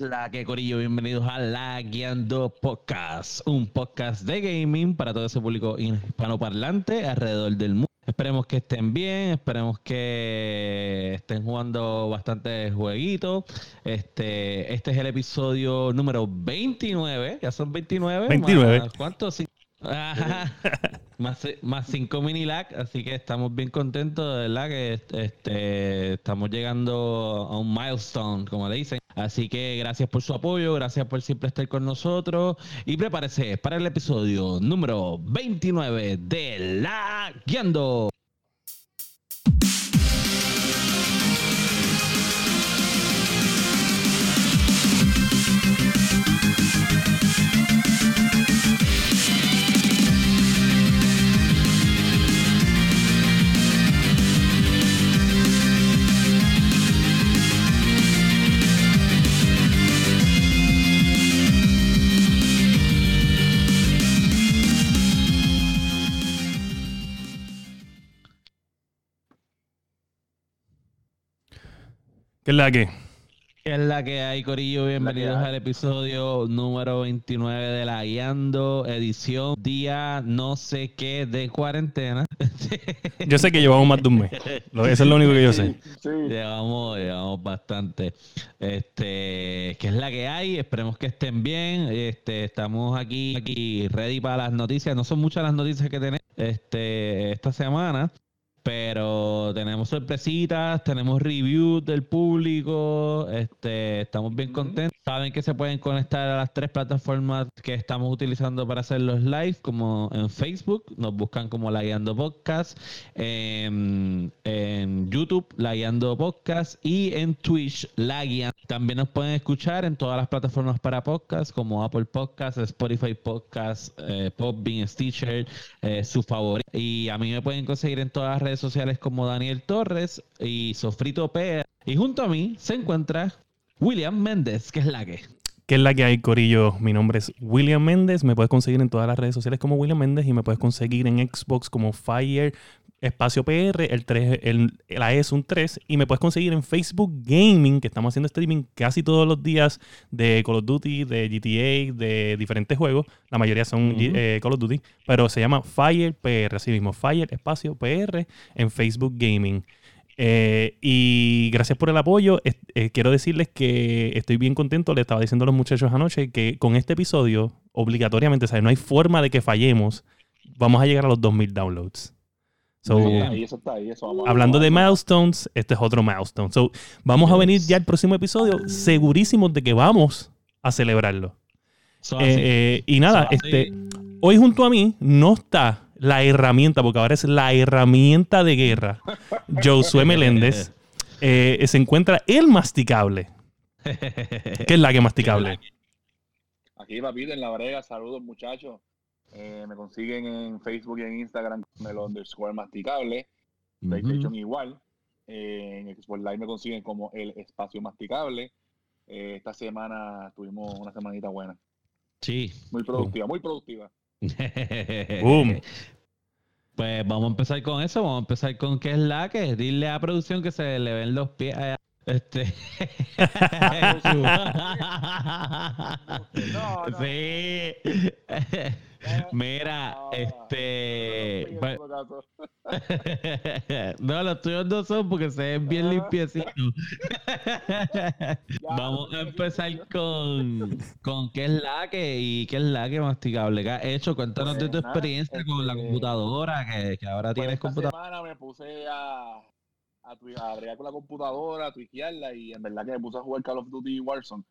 La que Corillo, bienvenidos a La Guiando Podcast, un podcast de gaming para todo ese público hispanoparlante alrededor del mundo. Esperemos que estén bien, esperemos que estén jugando bastantes jueguitos. Este, este es el episodio número 29, ya son 29. 29. ¿Cuántos? más, más cinco mini lag, así que estamos bien contentos, de verdad, que este, estamos llegando a un milestone, como le dicen. Así que gracias por su apoyo, gracias por siempre estar con nosotros y prepárese para el episodio número 29 de La Guiando. ¿Qué es la que? ¿Qué es la que hay, Corillo? Bienvenidos al episodio número 29 de La Guiando, edición día no sé qué de cuarentena. Yo sé que llevamos más de un mes. Eso es lo único que yo sé. Llevamos, llevamos bastante. Este, ¿qué es la que hay? Esperemos que estén bien. Este, estamos aquí, aquí ready para las noticias. No son muchas las noticias que tenemos este, esta semana. Pero tenemos sorpresitas, tenemos reviews del público, este, estamos bien contentos. Saben que se pueden conectar a las tres plataformas que estamos utilizando para hacer los live, como en Facebook, nos buscan como La Guiando Podcast, en, en YouTube, La Guiando Podcast y en Twitch, La Guiando. También nos pueden escuchar en todas las plataformas para podcast, como Apple Podcast, Spotify Podcast, eh, Podbean, Stitcher, eh, su favorito. Y a mí me pueden conseguir en todas las redes sociales como Daniel Torres y Sofrito PR. Y junto a mí se encuentra William Méndez, que es la que. ¿Qué es la que hay, Corillo? Mi nombre es William Méndez. Me puedes conseguir en todas las redes sociales como William Méndez y me puedes conseguir en Xbox como Fire Espacio PR, el 3, el, la E es un 3, y me puedes conseguir en Facebook Gaming, que estamos haciendo streaming casi todos los días de Call of Duty, de GTA, de diferentes juegos. La mayoría son eh, Call of Duty, pero se llama Fire PR, así mismo, Fire Espacio PR en Facebook Gaming. Eh, y gracias por el apoyo. Eh, quiero decirles que estoy bien contento. Le estaba diciendo a los muchachos anoche que con este episodio, obligatoriamente, ¿sabes? no hay forma de que fallemos. Vamos a llegar a los 2000 downloads. hablando de milestones, este es otro milestone. So, vamos a venir ya al próximo episodio segurísimos de que vamos a celebrarlo. Eh, y nada, este, hoy junto a mí no está la herramienta, porque ahora es la herramienta de guerra, Josué Meléndez, eh, se encuentra el masticable. ¿Qué es la que masticable? Aquí, papito, en la brega. Saludos, muchachos. Eh, me consiguen en Facebook y en Instagram con el underscore masticable. PlayStation igual. Eh, en Xbox Live me consiguen como el espacio masticable. esta semana tuvimos una semanita buena. Sí. Muy productiva, muy productiva. Boom. Pues vamos a empezar con eso, vamos a empezar con qué es la que. Dile a producción que se le ven los pies a este. no, no. Sí. Mira, este. no, los tuyos no son porque se ven bien limpiecitos. Vamos a empezar con, con qué es la que y qué es la que masticable. ¿Qué has hecho? Cuéntanos de tu experiencia con la este, computadora que, que ahora pues tienes computadora. semana me puse a, a, a con la computadora, a tuiquearla y en verdad que me puse a jugar Call of Duty Warzone.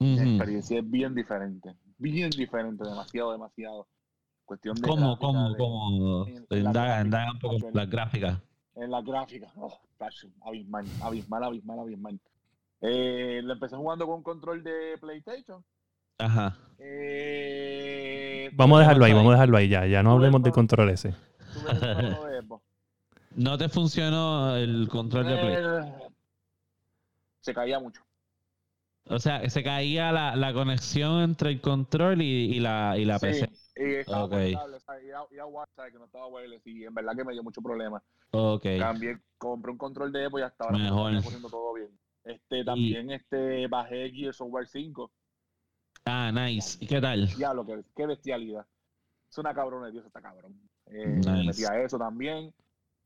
Mi experiencia es bien diferente. Bien diferente, demasiado, demasiado. Cuestión de ¿Cómo, cómo, cómo? Indaga, indaga un poco en las gráficas. En las gráficas. Oh, abismal, abismal, abismal, abismal. Eh, lo empecé jugando con control de PlayStation. Ajá. Eh, vamos a dejarlo ahí, vamos a dejarlo ahí ya. Ya no hablemos de control ese. ¿No te funcionó el control de Play? Eh, se caía mucho. O sea, se caía la, la conexión entre el control y, y la, y la sí. PC. Y estaba okay. y, a, y a WhatsApp que no estaba wireless y en verdad que me dio mucho problema. Ok. Cambié, compré un control de Evo y hasta ahora Mejor. me está poniendo todo bien. Este, también este, bajé Gears of War 5. Ah, nice. ¿Y qué tal? Diablo, qué, qué bestialidad. Es una cabrona de Dios, está cabrón. Eh, Nice. Me metí a eso también.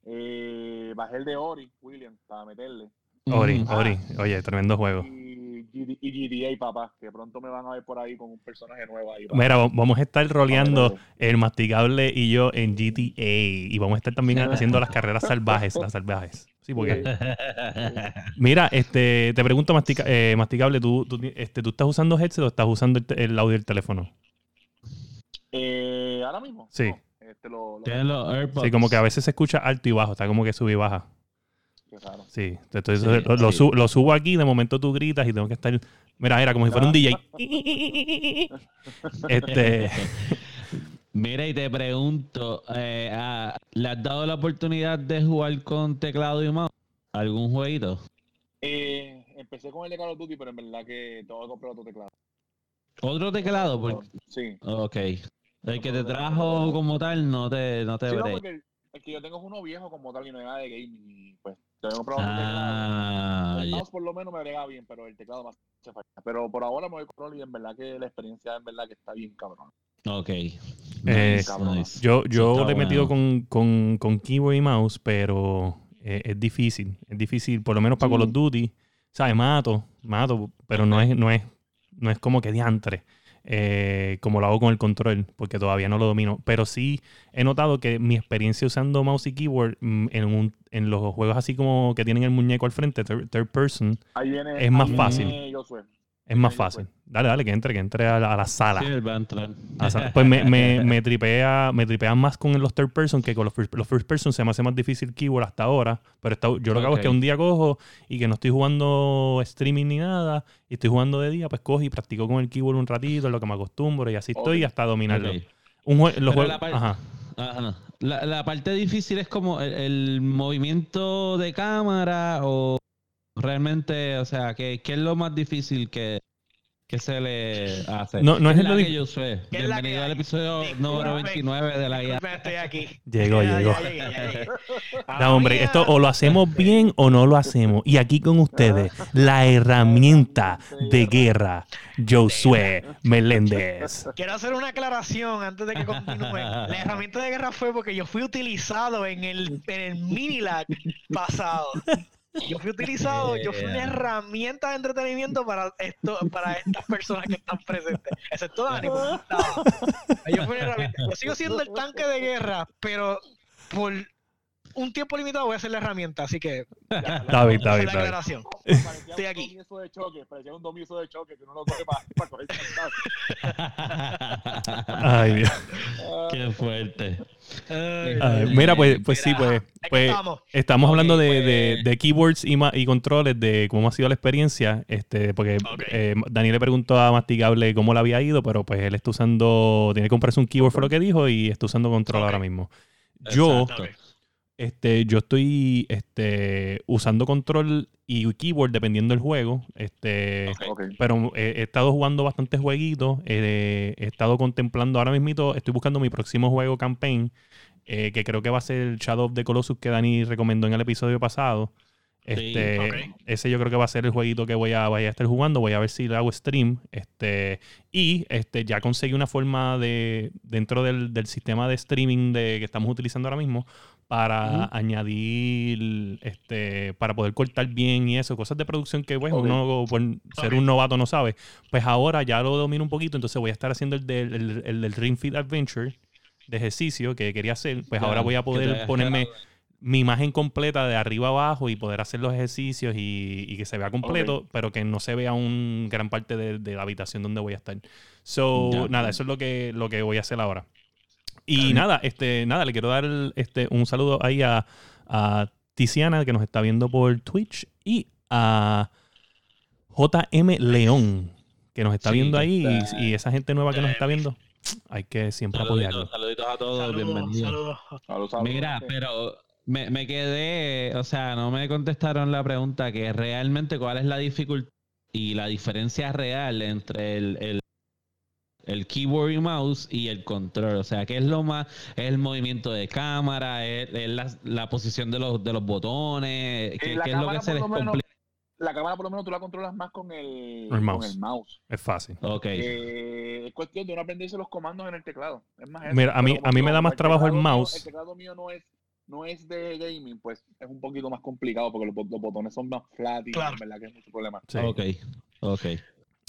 Eh, bajé el de Ori, William, para meterle. Ori, Mm. Ori. Oye, tremendo juego. Y, GD y GTA, papá, que pronto me van a ver por ahí con un personaje nuevo ahí. papá. Mira, va- vamos a estar roleando el masticable y yo en GTA. Y vamos a estar también haciendo las carreras salvajes, las salvajes. Sí, porque. Mira, este, te pregunto, mastica- eh, masticable, ¿tú, tú, este, ¿tú estás usando headset o estás usando el, el audio del teléfono? Eh, ahora mismo. Sí. No, este lo, lo-. Sí, como que a veces se escucha alto y bajo, está como que sube y baja. Sí, entonces Sí, lo, lo sí. su- lo subo aquí, de momento tú gritas y tengo que estar. Mira, era como si fuera un DJ. Este. Mira, y te pregunto, eh, ah, ¿le has dado la oportunidad de jugar con teclado y mouse? ¿Algún jueguito? Eh, empecé con el de Call of Duty, pero en verdad que tengo que comprar otro teclado. ¿Otro teclado? Por- Sí. Ok. El que te trajo como tal no te, no te Sí, no, porque el, el que yo tengo es uno viejo como tal y no es nada de gaming. Y pues tengo Ah, teclado. El mouse por lo menos me brega bien, pero el teclado más hace falta. Pero por ahora me voy con y en verdad que la experiencia en verdad que está bien cabrón. Ok. Eh, Nice, cabrón. nice. Yo, yo le he metido con, con, con keyboard y mouse, pero eh, es difícil. Es difícil, por lo menos para Sí. Call of Duty. ¿Sabes? Mato, mato, pero no es, no es, no es como que diantre. Eh, como lo hago con el control, porque todavía no lo domino. Pero sí he notado que mi experiencia usando mouse y keyboard mm, en, un- en los juegos así como que tienen el muñeco al frente, third, third person, viene. Es más fácil. Es más yo fácil. Dale, dale, que entre, que entre a la, a la sala. Sí, él va a entrar. A la sala. Pues me, me, me tripea, me tripea más con los third person que con los first, los first person. Se me hace más difícil keyboard hasta ahora. Pero está- yo lo que hago es que un día cojo y que no estoy jugando streaming ni nada y estoy jugando de día, pues cojo y practico con el keyboard un ratito, en lo que me acostumbro y así estoy hasta dominarlo. Ok. Un jue- los Pero juegos- la par- ajá. Ajá. La, la parte difícil es como el, el movimiento de cámara o realmente, o sea, ¿qué, qué es lo más difícil que, que se le hace? No- no es ¿Qué lo que yo sé. ¿Qué es la que Bienvenido al episodio Disculpe. número 29 de la guía. Estoy aquí. Llegó, llegó. No, hombre, esto o lo hacemos bien o no lo hacemos. Y aquí con ustedes, la herramienta de guerra, Josué Meléndez. Quiero hacer una aclaración antes de que continúe. La herramienta de guerra fue porque yo fui utilizado en el, en el mini-lag pasado. Yo fui utilizado, yo fui una herramienta de entretenimiento para esto, para estas personas que están presentes. Excepto Dani, no. Yo fui una herramienta. Yo sigo siendo el tanque de guerra, pero por un tiempo limitado voy a ser la herramienta, así que ya, Está bien, está bien, Estoy un aquí. domiezo de choque, parecía un domiezo de choque que uno lo coge para coger. Ay, Dios. Qué fuerte. Ay, mira, pues, pues sí, pues, ¿De qué pues estamos? hablando de, pues- de- de keywords y, ma- y controles, de cómo ha sido la experiencia, este, porque eh, Daniel le preguntó a Masticable cómo le había ido, pero pues él está usando, tiene que comprarse un keyboard, fue lo que dijo, y está usando control ahora mismo. Yo, Exacto. Este, yo estoy este, usando control y keyboard dependiendo del juego. Este, pero eh, he estado jugando bastantes jueguitos. eh, he estado contemplando ahora mismo, estoy buscando mi próximo juego campaign, eh, que creo que va a ser el Shadow of the Colossus que Dani recomendó en el episodio pasado. Este. Ese yo creo que va a ser el jueguito que voy a, voy a estar jugando. Voy a ver si le hago stream. Este, y este, ya conseguí una forma de, dentro del, del sistema de streaming de, que estamos utilizando ahora mismo, para añadir, este, para poder cortar bien y eso, cosas de producción que pues, uno por ser un novato no sabe. Pues ahora ya lo domino un poquito, entonces voy a estar haciendo el del, el, el del Ring Fit Adventure de ejercicio que quería hacer. Pues ahora voy a poder ponerme quedado. mi imagen completa de arriba abajo y poder hacer los ejercicios y, y que se vea completo, pero que no se vea un gran parte de, de la habitación donde voy a estar. So, nada, eso es lo que, lo que voy a hacer ahora. Y nada, este, nada, le quiero dar este, un saludo ahí a, a Tiziana, que nos está viendo por Twitch, y a JM León, que nos está Sí, viendo ahí, y- está- y, esa gente nueva que nos está viendo, hay que siempre apoyarlo. Saluditos, saluditos a todos, Saludos, bienvenidos. saludos. Saludos, saludos. Mira, pero me, me quedé, o sea, no me contestaron la pregunta que realmente cuál es la dificultad y la diferencia real entre el, el, el keyboard y mouse y el control. O sea, ¿qué es lo más? ¿Es el movimiento de cámara? ¿Es, es la, la posición de los, de los botones? ¿Qué, la qué es lo que cámara, se por les lo menos, complica? la cámara por lo menos tú la controlas más con el, El con mouse. el mouse. Es fácil. Ok. Eh, es cuestión de no aprenderse los comandos en el teclado. Es más eso. Mira, a mí- a mí me da más el trabajo el mío- mouse. el teclado mío no es, no es de gaming, pues es un poquito más complicado porque los, bot- los botones son más flat y Claro. verdad que es mucho problema. Sí. Ok. Ok.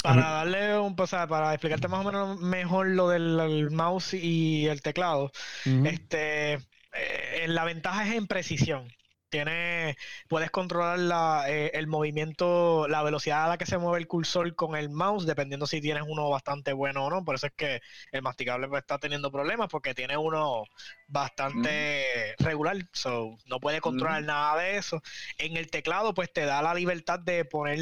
Para darle un, o sea, para explicarte más o menos mejor lo del el mouse y el teclado, este, eh, la ventaja es en precisión. Tiene, puedes controlar la, eh, el movimiento, la velocidad a la que se mueve el cursor con el mouse, dependiendo si tienes uno bastante bueno o no. Por eso es que el masticable pues, está teniendo problemas, porque tiene uno bastante regular, so no puede controlar Ujú. nada de eso. En el teclado, pues te da la libertad de poner,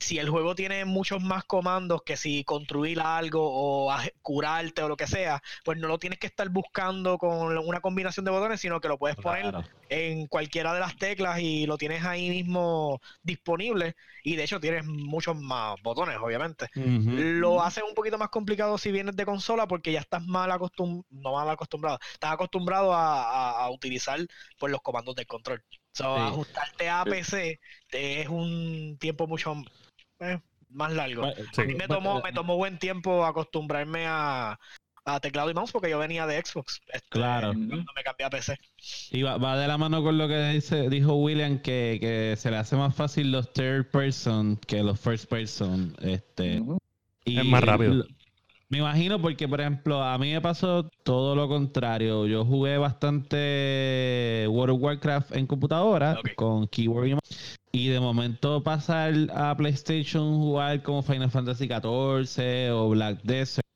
si el juego tiene muchos más comandos que si construir algo o curarte o lo que sea, pues no lo tienes que estar buscando con una combinación de botones, sino que lo puedes poner Claro. en cualquiera de las teclas y lo tienes ahí mismo disponible. Y de hecho tienes muchos más botones, obviamente. Lo hace un poquito más complicado si vienes de consola porque ya estás mal acostumbrado, no mal acostumbrado, estás acostumbrado a, a- a utilizar pues, los comandos del control. So, Sí. ajustarte a. PC es un tiempo mucho eh, más largo. Sí. A mí me tomó, me tomó buen tiempo acostumbrarme a, a teclado y mouse porque yo venía de Xbox. este, Claro. Cuando me cambié a PC. Y va, va de la mano con lo que dice, dijo William, que, que se le hace más fácil los third person que los first person. Este, y Es más rápido. Me imagino porque, por ejemplo, a mí me pasó todo lo contrario. Yo jugué bastante World of Warcraft en computadora con keyboard y mouse. Y de momento pasar a PlayStation, jugar como Final Fantasy XIV o Black Desert,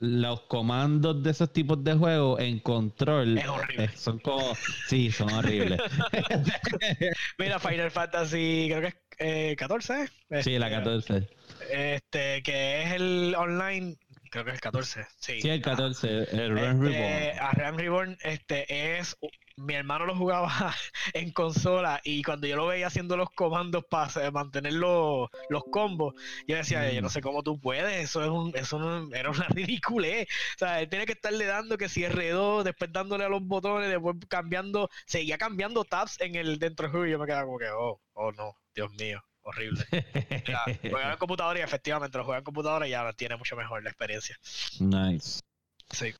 los comandos de esos tipos de juegos en control Es horrible. eh, son como... Sí, son horribles. Mira, Final Fantasy, creo que es eh, 14. Sí, la este, 14. Este, que es el online, creo que es el 14. Sí, Sí, el 14, el Realm Este, Reborn. a Realm Reborn, este es. Mi hermano lo jugaba en consola y cuando yo lo veía haciendo los comandos para mantener los, los combos, yo decía, yo no sé cómo tú puedes, eso es un, eso no- era una ridiculez. O sea, él tiene que estarle dando que si R2, después dándole a los botones, después cambiando, seguía cambiando tabs en el dentro del juego y yo me quedaba como que, oh, oh no, Dios mío, horrible. Ya, juega en computadora y efectivamente lo juega en computadora y ya tiene mucho mejor la experiencia. Nice. Sí.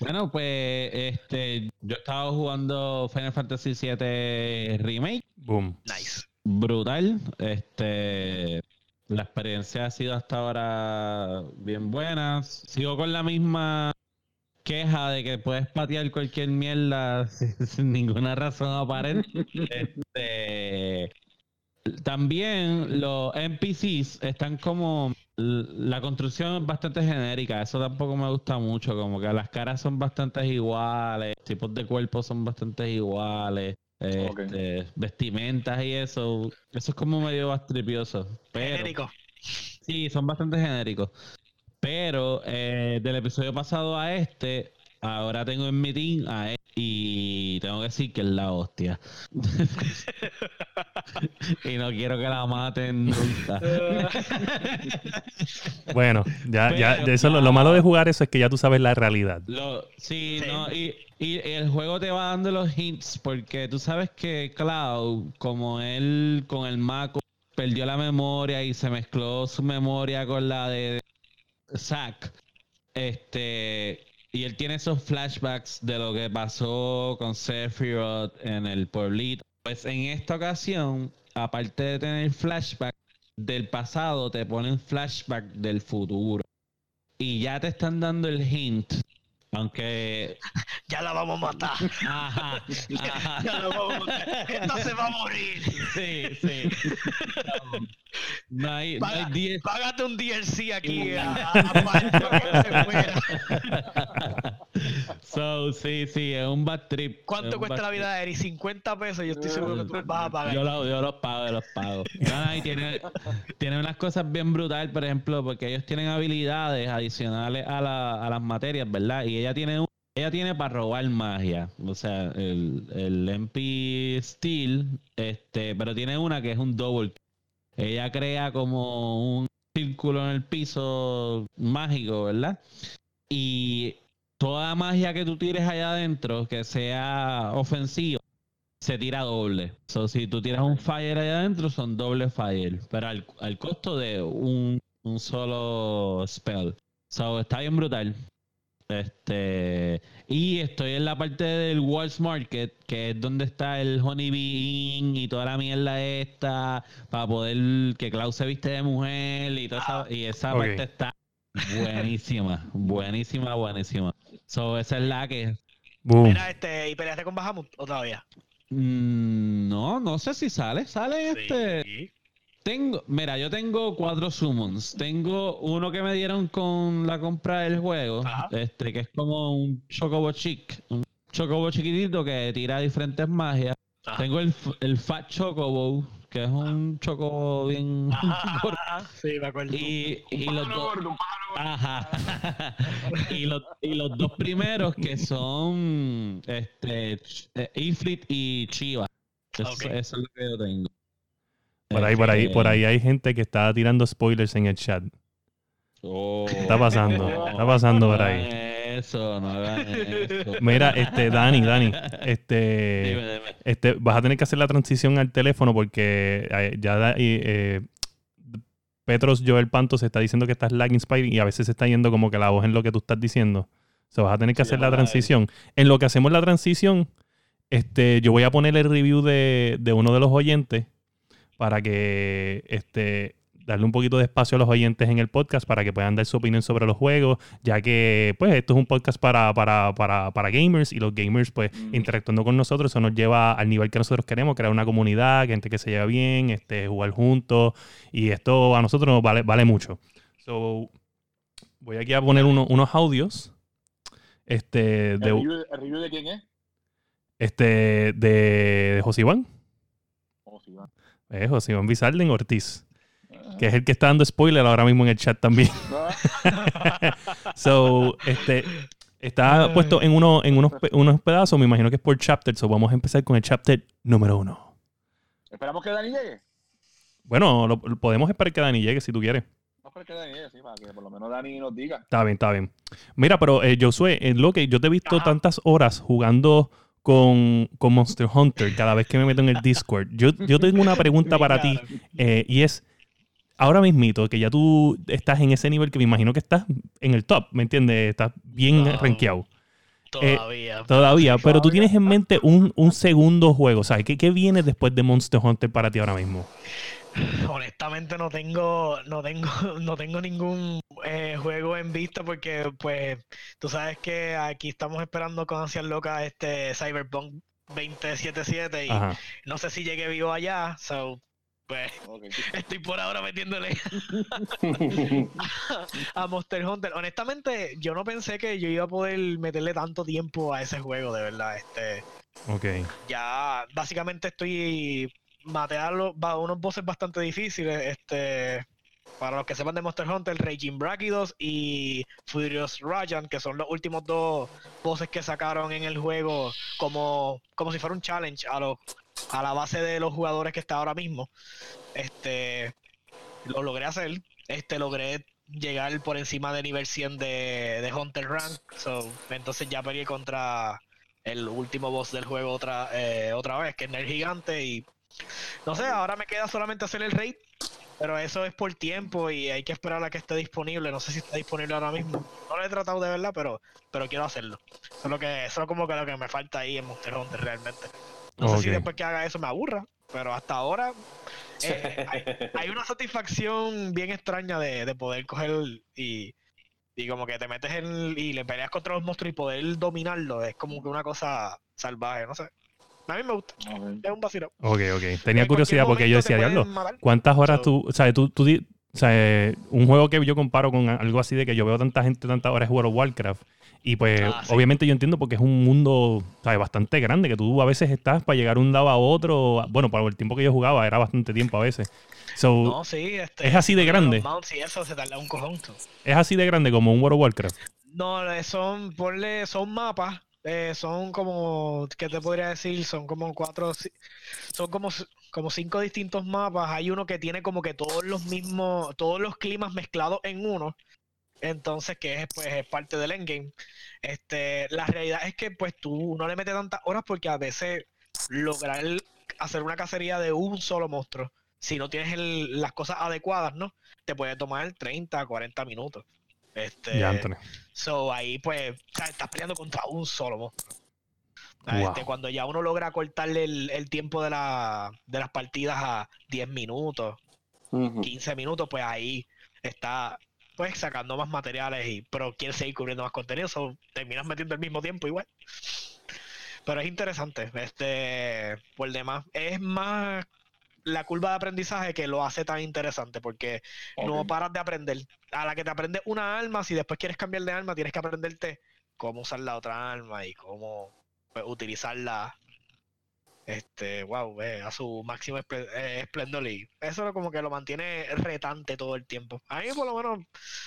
Bueno, pues este, yo estaba jugando Final Fantasy VII Remake, Boom. Nice. brutal. Este, la experiencia ha sido hasta ahora bien buena. Sigo con la misma queja de que puedes patear cualquier mierda sin, sin ninguna razón aparente. Este, también los NPCs están como la construcción es bastante genérica, eso tampoco me gusta mucho, como que las caras son bastante iguales, tipos de cuerpos son bastante iguales, este, vestimentas y eso, eso es como medio bastripioso, pero Genérico. sí, son bastante genéricos. Pero eh, del episodio pasado a este, ahora tengo en mi team a él y tengo que decir que es la hostia. y no quiero que la maten nunca. Bueno, ya, ya, eso, lo, lo malo de jugar eso es que ya tú sabes la realidad. Lo, sí, Sí. no, y, y el juego te va dando los hints porque tú sabes que Cloud, como él con el Mako, perdió la memoria y se mezcló su memoria con la de Zack. Este, y él tiene esos flashbacks de lo que pasó con Sephiroth en el pueblito. Pues en esta ocasión, aparte de tener flashback del pasado, te ponen flashback del futuro. Y ya te están dando el hint. Aunque. Ya la vamos a matar. Ajá. ajá. Ya la vamos a matar. Esta se va a morir. Sí, sí. No, hay, no hay 10. Págate un DLC aquí a, a, a que se muera. So, sí, sí, es un bad trip. ¿Cuánto cuesta la vida de Eri? 50 pesos. Yo estoy seguro que tú vas a pagar. Yo, lo- yo los pago, yo los pago. No, no, y tiene, tiene unas cosas bien brutales, por ejemplo, porque ellos tienen habilidades adicionales a, la- a las materias, ¿verdad? Y ella tiene un- ella tiene para robar magia. O sea, el, el MP Steel, este, pero tiene una que es un double. Ella crea como un círculo en el piso mágico, ¿verdad? Y toda magia que tú tires allá adentro, que sea ofensiva, se tira doble. So, si tú tiras un fire ahí adentro, son doble fire. Pero al, al costo de un, un solo spell. So, está bien brutal. Este, y estoy en la parte del Walls Market, que es donde está el Honey Bean y toda la mierda esta, para poder que Klaus se viste de mujer y toda esa, y esa parte está buenísima, buenísima, buenísima. So, esa es la que Boom. Mira, este, ¿y peleaste con Bahamut o todavía? Mm, no, no sé si sale. Sale este. Tengo, mira, yo tengo cuatro summons. Tengo uno que me dieron con la compra del juego, Ajá. este que es como un chocobo chic, un chocobo chiquitito que tira diferentes magias. Ajá. Tengo el, el fat chocobo, que es un chocobo bien Ajá, gordo. ajá, sí, me acuerdo. y, y los dos gordo, un pájaro gordo. Ajá. y, los, y los dos primeros que son este eh, Ifrit y Chiva. Eso, es lo que yo tengo. Por ahí, por ahí, Este, por ahí hay gente que está tirando spoilers en el chat. oh. Está pasando, está pasando por ahí. Eso, no hagan eso. Mira, este, Dani, Dani, este, Dime, dime. este, vas a tener que hacer la transición al teléfono porque eh, ya da- y, eh, Petros Joel Panto se está diciendo que estás lagging Spidey y a veces se está yendo como que la voz en lo que tú estás diciendo. O sea, vas a tener que Sí, hacer la transición. En lo que hacemos la transición, este, yo voy a poner el review de, de uno de los oyentes para que este, darle un poquito de espacio a los oyentes en el podcast para que puedan dar su opinión sobre los juegos, ya que pues esto es un podcast para, para, para, para gamers y los gamers pues Mm. interactuando con nosotros, eso nos lleva al nivel que nosotros queremos, crear una comunidad, gente que se lleva bien, este, jugar juntos y esto a nosotros nos vale, vale mucho. So, voy aquí a poner uno- unos audios. Este, ¿El de, review, el review de quién es? este, de, de José Iván. Sí, va. Eh, José Iván Bizarden Ortiz. Que es el que está dando spoiler ahora mismo en el chat también. So, este, está puesto en, uno, en unos, unos pedazos, me imagino que es por chapter, so vamos a empezar con el chapter número uno. Esperamos que Dani llegue. Bueno, lo, lo podemos esperar que Dani llegue si tú quieres. No esperemos que Dani llegue, sí, para que por lo menos Dani nos diga. Está bien, está bien. Mira, pero eh, Josué, en lo que yo te he visto Ajá. tantas horas jugando con, con Monster Hunter cada vez que me meto en el Discord. Yo, yo tengo una pregunta para ti eh, y es, ahora mismito, que ya tú estás en ese nivel que me imagino que estás en el top, ¿me entiendes? Estás bien No. rankeado. Todavía. Todavía, pero tú tienes en mente un, un segundo juego, ¿sabes? ¿Qué, ¿Qué viene después de Monster Hunter para ti ahora mismo? Honestamente no tengo, no tengo, no tengo ningún eh, juego en vista porque pues tú sabes que aquí estamos esperando con ansias locas este Cyberpunk 2077 y Ajá. no sé si llegué vivo allá, so pues estoy por ahora metiéndole a Monster Hunter. Honestamente, yo no pensé que yo iba a poder meterle tanto tiempo a ese juego, de verdad. Este, Ok. ya básicamente estoy a va- unos bosses bastante difíciles. Este, para los que sepan de Monster Hunter, Raging Brachydos y Furious Rajan, que son los últimos dos bosses que sacaron en el juego como, como si fuera un challenge a los a la base de los jugadores que está ahora mismo. Este lo logré hacer. Este logré llegar por encima de nivel 100 de, de Hunter Rank. So, entonces ya peleé contra el último boss del juego otra, eh, otra vez, que es el gigante. Y no sé, ahora me queda solamente hacer el raid. Pero eso es por tiempo y hay que esperar a que esté disponible. No sé si está disponible ahora mismo. No lo he tratado de verdad, pero, pero quiero hacerlo. Eso es, lo que, eso es como que lo que me falta ahí en Monster Hunter realmente. No sé si después que haga eso me aburra, pero hasta ahora eh, hay, hay una satisfacción bien extraña de, de poder coger y, y como que te metes en y le peleas contra los monstruos y poder dominarlo. Es como que una cosa salvaje, no sé. A mí me gusta, es un vacilón. Ok, ok. Tenía curiosidad porque yo decía, diablo. ¿cuántas horas So- tú, o sea, tú, tú di- o sea, eh, un juego que yo comparo con algo así de que yo veo tanta gente tantas horas jugar Warcraft y pues Ah, sí. obviamente yo entiendo porque es un mundo ¿sabes? bastante grande que tú a veces estás para llegar un lado a otro, bueno, para el tiempo que yo jugaba era bastante tiempo a veces. So, No, sí, este, ¿Es así de grande? y eso se tarda un cojón. es así de grande como un World of Warcraft. No, eh, son, ponle, son mapas, eh, son como, ¿qué te podría decir? Son como cuatro, son como, como cinco distintos mapas. Hay uno que tiene como que todos los mismos, todos los climas mezclados en uno. Entonces, que es, pues, es parte del endgame. Este, la realidad es que, pues, tú no le metes tantas horas porque a veces lograr hacer una cacería de un solo monstruo, si no tienes el- las cosas adecuadas, ¿no? Te puede tomar 30, 40 minutos. Este, Ya, Anthony. So ahí pues estás peleando contra un solo monstruo. Wow. este, cuando ya uno logra cortarle el, el tiempo de, la, de las partidas a 10 minutos, Ujú. 15 minutos, pues ahí está pues sacando más materiales y pero quiere seguir cubriendo más contenido, so, terminas metiendo el mismo tiempo igual. Pero es interesante, este por demás, es más la curva de aprendizaje que lo hace tan interesante porque no paras de aprender. A la que te aprendes una arma, si después quieres cambiar de arma, tienes que aprenderte cómo usar la otra arma y cómo pues, utilizarla este, wow, eh, a su máximo eh, esplendor y eso como que lo mantiene retante todo el tiempo. A mí por lo menos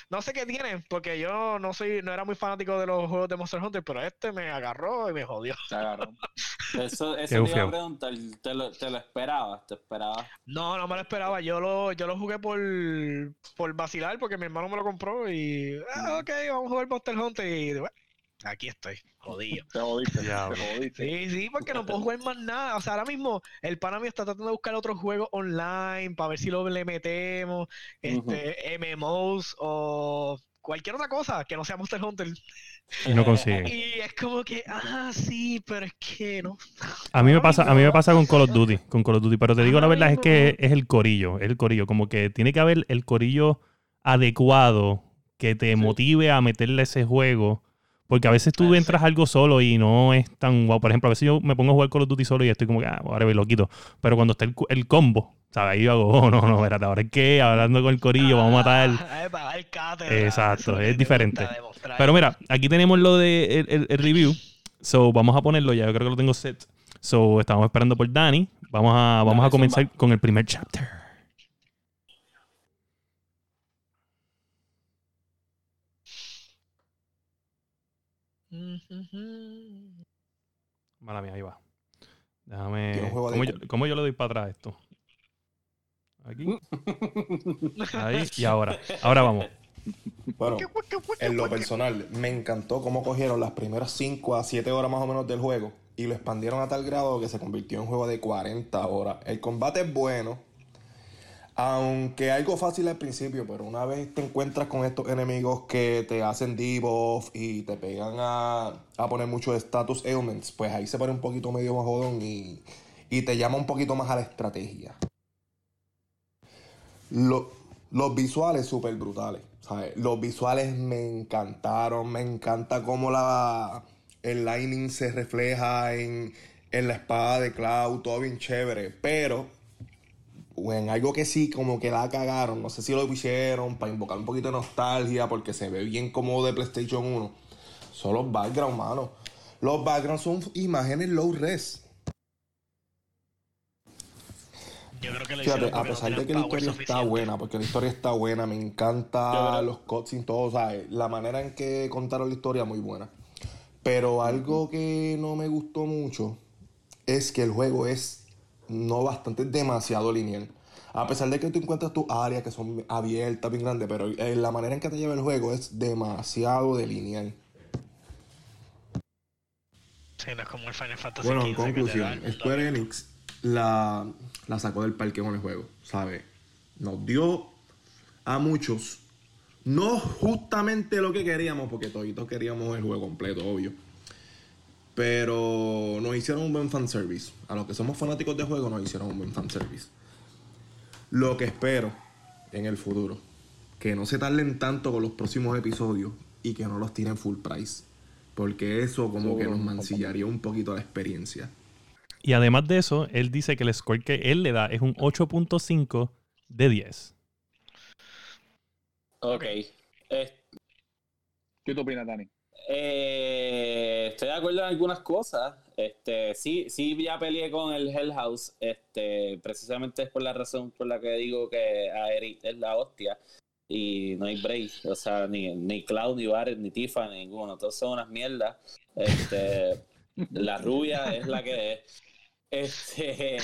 no sé qué tiene, porque yo no soy no era muy fanático de los juegos de Monster Hunter, pero este me agarró y me jodió. Se agarró. Eso, eso te iba a preguntar. ¿Te lo, te lo esperabas? ¿Te esperabas? No, no me lo esperaba. Yo lo, yo lo jugué por, por vacilar porque mi hermano me lo compró y ah, ok, vamos a jugar Monster Hunter y bueno, aquí estoy, jodido. Te jodiste. Te jodiste. Sí, sí, porque no puedo jugar más nada. O sea, ahora mismo el pana mío está tratando de buscar otros juegos online para ver si lo le metemos, este, MMOs o cualquier otra cosa que no sea Monster Hunter. Y no consiguen. Y es como que, ah, sí, pero es que no. A mí me pasa, a mí me pasa con Call of Duty, con Call of Duty, pero te digo la verdad es que es el corillo, es el corillo, como que tiene que haber el corillo adecuado que te motive a meterle ese juego, porque a veces tú entras algo solo y no es tan guau. Por ejemplo, a veces yo me pongo a jugar Call of Duty solo y estoy como que, ah, ahora lo quito. Pero cuando está el, el combo, ¿sabes? Ahí yo hago, oh, no, no, espérate, ahora es que hablando con el corillo, vamos a matar. Exacto, es te diferente. Pero mira, aquí tenemos lo de el, el- el review. So, vamos a ponerlo ya. Yo creo que lo tengo set. So, estamos esperando por Dani. Vamos a, vamos a comenzar con el primer chapter. Mala mía, ahí va. Déjame. ¿Cómo, yo, cómo yo le doy para atrás esto? Aquí. Ahí y ahora. Ahora vamos. Bueno, en lo personal, me encantó cómo cogieron las primeras 5 a 7 horas más o menos del juego y lo expandieron a tal grado que se convirtió en un juego de 40 horas. El combate es bueno, aunque algo fácil al principio, pero una vez te encuentras con estos enemigos que te hacen debuff y te pegan a, a poner muchos status ailments, pues ahí se pone un poquito medio más jodón y, y te llama un poquito más a la estrategia. Lo- los visuales súper brutales. ¿sabes? Los visuales me encantaron. Me encanta cómo la, el lightning se refleja en, en la espada de Cloud. Todo bien chévere. Pero en algo que sí como que la cagaron. No sé si lo hicieron para invocar un poquito de nostalgia. Porque se ve bien como de PlayStation 1. Son los backgrounds, mano. Los backgrounds son imágenes low res. Yo creo que Fíjate, a no pesar de que la historia está buena, porque la historia está buena, me encanta los cutscenes, todo, ¿sabes? La manera en que contaron la historia muy buena. Pero algo que no me gustó mucho es que el juego es no bastante, es demasiado lineal. A pesar de que tú encuentras tus áreas que son abiertas, bien grandes, pero eh, la manera en que te lleva el juego es demasiado de lineal. Sí, no es como el Final Fantasy Bueno, en conclusión, Square Enix la, la sacó del parque con el juego, ¿sabes? Nos dio a muchos, no justamente lo que queríamos, porque todos queríamos el juego completo, obvio. Pero nos hicieron un buen fanservice. A los que somos fanáticos de juego nos hicieron un buen fanservice. Lo que espero en el futuro, que no se tarden tanto con los próximos episodios y que no los tiren full price. Porque eso como que nos mancillaría un poquito la experiencia. Y además de eso, él dice que el score que él le da es un 8.5 de 10. Ok. Eh, ¿Qué tú opinas, Dani? Eh, estoy de acuerdo en algunas cosas. Este, sí, sí ya peleé con el Hell House. Este, precisamente es por la razón por la que digo que a Eric es la hostia. Y no hay break. O sea, ni, ni Cloud, ni Barret, ni Tifa, ninguno. Todos son unas mierdas. Este, la rubia es la que es. Este.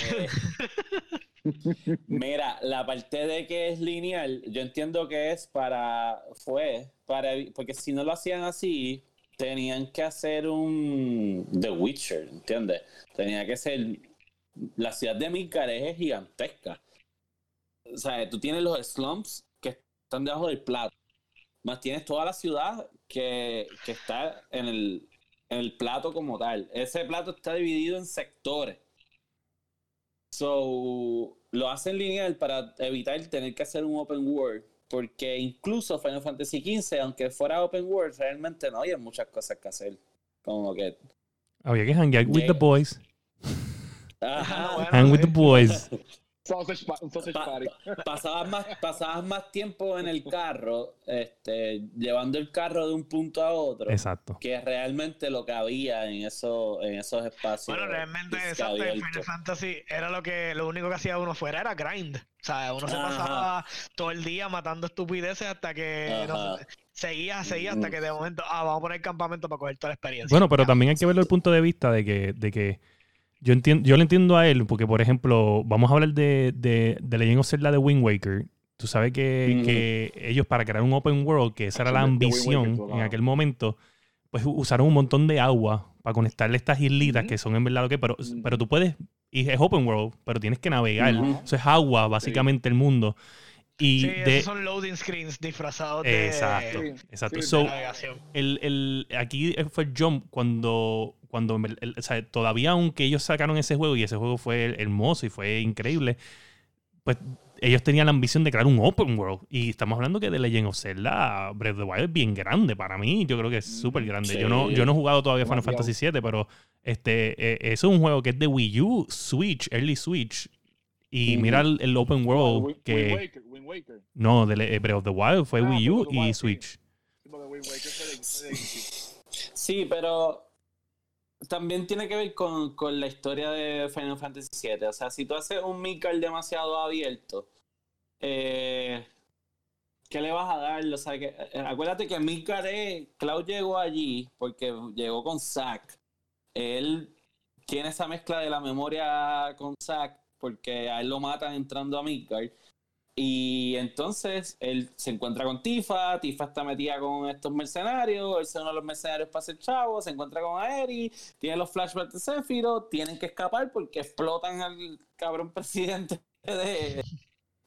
Mira, la parte de que es lineal, yo entiendo que es para. Fue. para Porque si no lo hacían así, tenían que hacer un The Witcher, ¿entiendes? Tenía que ser. La ciudad de Midgard es gigantesca. O sea, tú tienes los slums que están debajo del plato. Más tienes toda la ciudad que, que está en el, en el plato como tal. Ese plato está dividido en sectores. So, lo hacen lineal para evitar tener que hacer un open world. Porque incluso Final Fantasy XV, aunque fuera open world, realmente no había muchas cosas que hacer. Como que. Había que hangar with the boys. Ajá. Hang with the boys. Sausage, pa- Pa- pasabas más, pasabas más tiempo en el carro, este, llevando el carro de un punto a otro, Exacto. que realmente lo que había en, eso, en esos espacios. Bueno, realmente, exacto. Final Fantasy era lo que lo único que hacía uno fuera era grind. O sea, uno se Ajá. pasaba todo el día matando estupideces hasta que no seguía, seguía hasta que de momento, ah, vamos a poner campamento para coger toda la experiencia. Bueno, pero Ya. también hay que verlo desde el punto de vista de que, de que yo entiendo, yo le entiendo a él, porque por ejemplo, vamos a hablar de, de, de Legend of Zelda de Wind Waker. Tú sabes que, que ellos para crear un open world, que esa era la Waker, ambición en aquel momento, pues usaron un montón de agua para conectarle estas islitas que son en verdad lo que, pero, pero tú puedes, y es open world, pero tienes que navegar. Eso es agua, básicamente, el mundo. Y Sí, de... esos son loading screens disfrazados de, Exacto, Sí, exacto. sí, So, el, el- aquí fue el jump cuando, cuando el- el- o sea, todavía aunque ellos sacaron ese juego y ese juego fue hermoso y fue increíble, pues ellos tenían la ambición de crear un open world. Y estamos hablando que The Legend of Zelda, Breath of the Wild es bien grande para mí. Yo creo que es súper grande. Yo, no, yo no he jugado todavía Final. Fantasy VII, pero este, eh, eso es un juego que es de Wii U, Switch, Early Switch. Y mira el, el open world Wind- que... Wind Waker, Wind Waker. No, de Le- Breath of the Wild fue Ah, Wii U y Wild. Switch. De- de. Sí, pero también tiene que ver con, con la historia de Final Fantasy VII. O sea, si tú haces un Midgard demasiado abierto, eh, ¿qué le vas a dar? O sea, eh, acuérdate que Midgard es, Cloud llegó allí porque llegó con Zack. Él tiene esa mezcla de la memoria con Zack porque a él lo matan entrando a Midgard. Y entonces él se encuentra con Tifa, Tifa está metida con estos mercenarios, él se uno de los mercenarios para ser chavo, se encuentra con Aeri, tiene los flashbacks de Sephiroth, tienen que escapar porque explotan al cabrón presidente de...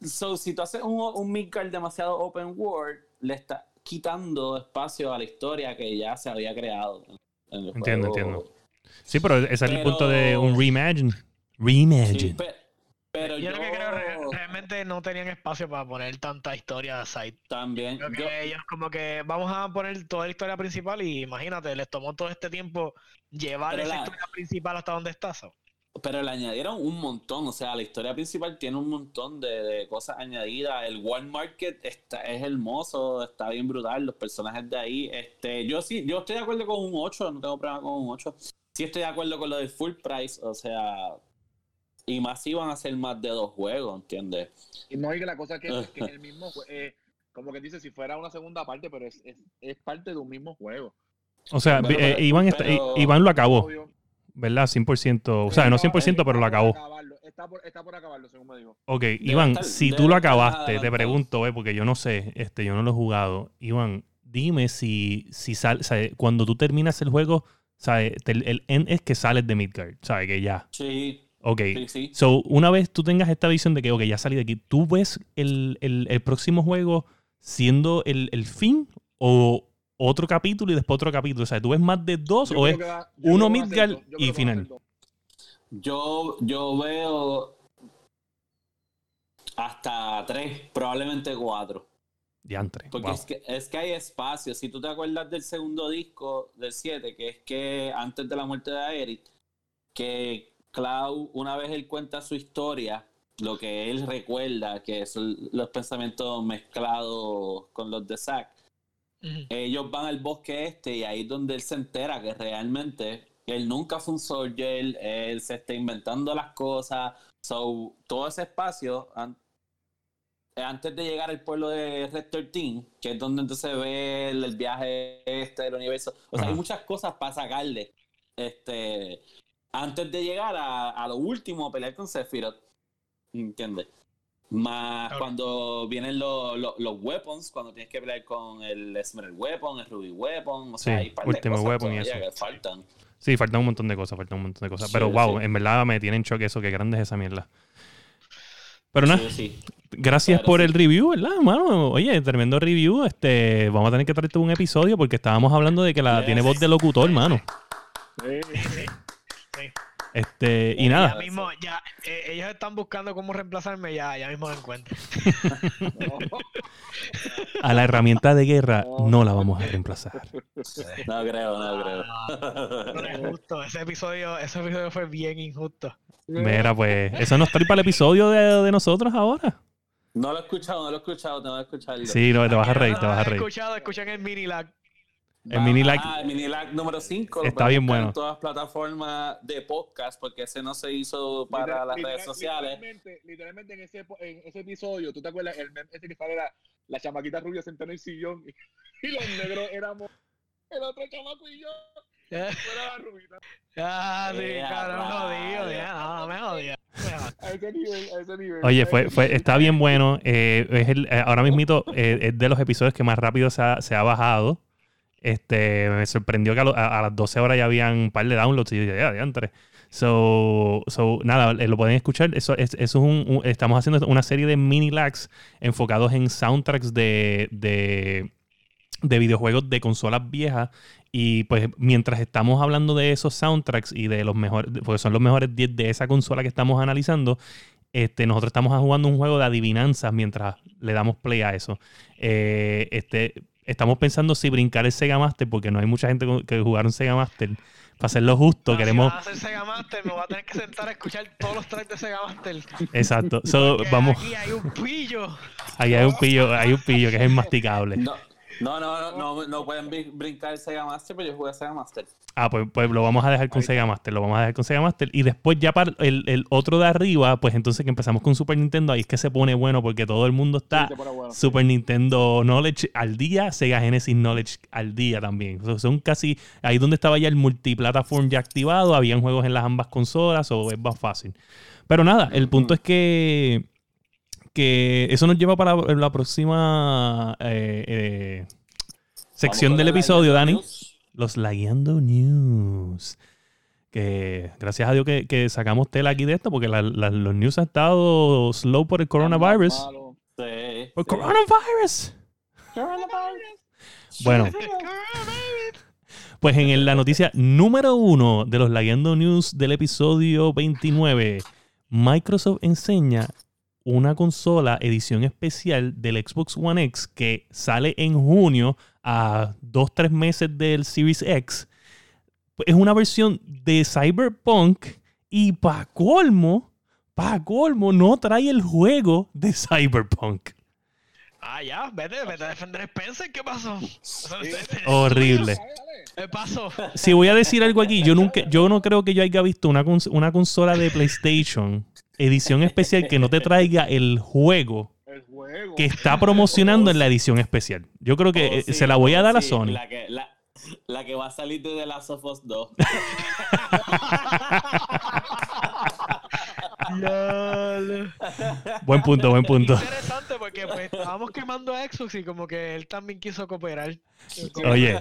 So, si tú haces un, un Midgard demasiado open world, le está quitando espacio a la historia que ya se había creado. en el Entiendo, juego. entiendo. Sí, pero ese es el punto de un reimagine. Reimagine. pero Yo yo, lo que creo re- realmente no tenían espacio para poner tanta historia de side. también... Creo que yo- ellos como que vamos a poner toda la historia principal y imagínate, les tomó todo este tiempo llevar Pero esa la- historia principal hasta donde está. so. Pero le añadieron un montón, o sea, la historia principal tiene un montón de, de cosas añadidas. El World Market está, es hermoso, está bien brutal, los personajes de ahí. Este, yo sí, yo estoy de acuerdo con un 8, no tengo problema con un 8. Sí estoy de acuerdo con lo del full price, o sea, y más si van a ser más de dos juegos, ¿entiendes? Y no, y que la cosa es que, que el mismo eh, como que dice, si fuera una segunda parte, pero es, es, es parte de un mismo juego. O sea, Pero- eh, Iván, está- pero- Iván lo acabó, Obvio. ¿verdad? 100%. O sea, no Está- 100%, pero lo acabó. Está por, está por acabarlo, según me dijo. Ok, Debe Iván, estar- si tú lo acabaste, te pregunto, eh, porque yo no sé, este, yo no lo he jugado. Iván, dime si, si sal, cuando tú terminas el juego, ¿sabes? Te- el end es que sales de Midgard, ¿sabes? Que ya. Sí, Ok. sí, sí. So, una vez tú tengas esta visión de que, ok, ya salí de aquí, ¿tú ves el, el- el próximo juego siendo el, el fin o otro capítulo y después otro capítulo? O sea, ¿tú ves más de dos Yo o es va- uno Midgard y final? Yo, yo veo hasta tres, probablemente cuatro. Diantre. Porque wow. es, que, es que hay espacio. Si tú te acuerdas del segundo disco del 7, que es que antes de la muerte de Aerith, que Cloud, una vez él cuenta su historia, lo que él recuerda, que son los pensamientos mezclados con los de Zack, Ujú. ellos van al bosque este y ahí es donde él se entera que realmente él nunca fue un soldier, él se está inventando las cosas. So, todo ese espacio, an- antes de llegar al pueblo de Red 13, que es donde entonces ve el, el viaje este del universo, o sea, hay Ajá. muchas cosas para sacarle. Este, antes de llegar a, a lo último, a pelear con Sephiroth, ¿entiendes? Más cuando vienen los, los, los weapons, cuando tienes que pelear con el Emerald Weapon, el Ruby Weapon, o sea, Sí, hay par de cosas Weapon y eso. que faltan. Sí, faltan un montón de cosas, faltan un montón de cosas. Sí, Pero wow, sí. en verdad me tiene en shock eso, que grande es esa mierda. Pero nada, Sí, sí. gracias Claro, por sí. el review, ¿verdad, hermano? Oye, tremendo review. Este, vamos a tener que traerte un episodio porque estábamos hablando de que la Yes. tiene voz de locutor, hermano. Este, y Ya nada, mismo, ya, eh, ellos están buscando cómo reemplazarme, ya, ya mismo lo encuentro. a la herramienta de guerra no la vamos a reemplazar. No creo, no Ah, creo. No es justo, ese episodio, ese episodio fue bien injusto. Mira, pues, eso nos trae para el episodio de, de nosotros ahora. No lo he escuchado, no lo he escuchado, tengo que escucharlo. Sí, no, te vas a reír, no te vas a reír. escuchado, escuchen el mini lag. El mini lag- Ah, el número 5. Está bien bueno. En todas las plataformas de podcast, porque ese no se hizo para Literal- las literal- redes sociales. Literalmente, literalmente en, ese, po- en ese episodio, ¿tú te acuerdas? El meme ese que sale la, la chamaquita rubia sentada en el sillón y, y los negros éramos el otro chamaco y yo. Fuera la rubita. Ah, sí, Eh, cabrón, a jodido, ya, no, me jodía. no me jodía. A ese nivel, a ese nivel. Oye, fue, fue, está bien bueno. eh, es el, eh, ahora mismito eh, es de los episodios que más rápido se ha, se ha bajado. Este, me sorprendió que a, las 12 horas ya habían un par de downloads y yo dije, ya, diantre. So, so, nada, eh, lo pueden escuchar. Eso, es, eso es un, un- estamos haciendo una serie de mini lags enfocados en soundtracks de, de, de videojuegos de consolas viejas. Y pues mientras estamos hablando de esos soundtracks y de los mejores, porque son los mejores 10 de esa consola que estamos analizando, este, nosotros estamos jugando un juego de adivinanzas mientras le damos play a eso. Eh, este, estamos pensando si brincar el Sega Master, porque no hay mucha gente que jugaron Sega Master. Para hacerlo justo, Ah, queremos. Si vas a hacer Sega Master, me voy a tener que sentar a escuchar todos los tracks de Sega Master. Exacto. So, vamos. Aquí hay un pillo. Ahí hay un pillo, hay un pillo que es inmasticable. No, no, no, no, no, no pueden brin- brincar Sega Master, pero yo jugué Sega Master. Ah, pues, pues lo vamos a dejar con Sega Master, lo vamos a dejar con Sega Master. Y después ya para el, el otro de arriba, pues entonces que empezamos con Super Nintendo, ahí es que se pone bueno porque todo el mundo está Sí, bueno. Super Nintendo Knowledge al día, Sega Genesis Knowledge al día también. So, son casi ahí donde estaba ya el multiplataform ya activado, habían juegos en las ambas consolas, o es más fácil. Pero nada, el punto es que que eso nos lleva para la próxima eh, eh, sección del episodio, Dani. News. Los Lagueando News. Que gracias a Dios que, que sacamos tela aquí de esto, porque la- la- los news han estado slow por el coronavirus. Sí, ¡Por sí. coronavirus! Bueno, pues en la noticia número uno de los Lagueando News del episodio 29, Microsoft enseña una consola edición especial del Xbox One X que sale en junio a dos, tres meses del Series X. Es una versión de Cyberpunk y para colmo, para colmo, no trae el juego de Cyberpunk. Ah, ya, vete, vete a defender Spencer, ¿qué pasó? Horrible. ¿Qué pasó? si voy a decir algo aquí, yo nunca, yo no creo que yo haya visto una, cons- una consola de PlayStation edición especial que no te traiga el juego El juego. que está promocionando en la edición especial. Yo creo que Oh, eh, sí, se la voy a oh, dar a Sony. La que, la, la que va a salir de The Last of Us 2. Buen punto, buen punto. Interesante porque pues estábamos quemando a Xbox y como que él también quiso cooperar. Oye,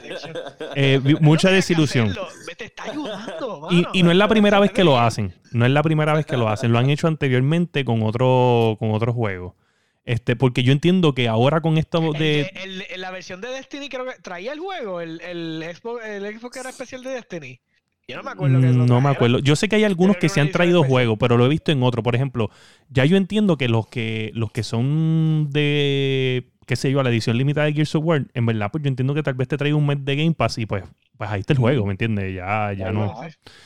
Eh, mucha desilusión. hacerlo, Te está ayudando, Y, mano. y no es la primera vez que lo hacen. No es la primera vez que lo hacen. Lo han hecho anteriormente con otro, con otro juego. Este, porque yo entiendo que ahora con esto de. de- el- el- la versión de Destiny creo que traía el juego, el, el, Xbox, el Xbox que era especial de Destiny. Yo no me acuerdo que Mm, No me acuerdo. Yo sé que hay algunos que se han traído juegos, pero lo he visto en otro. Por ejemplo, ya yo entiendo que los que los que son de qué sé yo, a la edición limitada de Gears of War, en verdad, pues yo entiendo que tal vez te traiga un mes de Game Pass y pues, pues ahí está el juego, ¿me entiendes? Ya, ya no.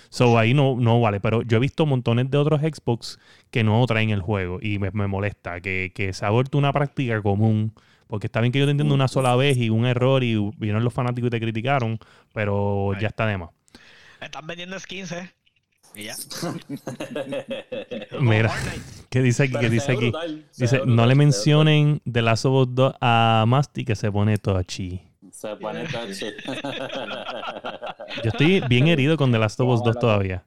So ahí no, no vale. Pero yo he visto montones de otros Xbox que no traen el juego y me, me molesta que, que se ha vuelto una práctica común. Porque está bien que yo te entiendo una sola vez y un error y vieron los fanáticos y te criticaron, pero ya está de más. Están vendiendo skins, eh. Y ya. Mira. ¿qué dice aquí? ¿Qué dice aquí? Dice, no le mencionen The Last of Us 2 a Masti que se pone tochi. Se pone touchy. Yo estoy bien herido con The Last of Us 2 todavía.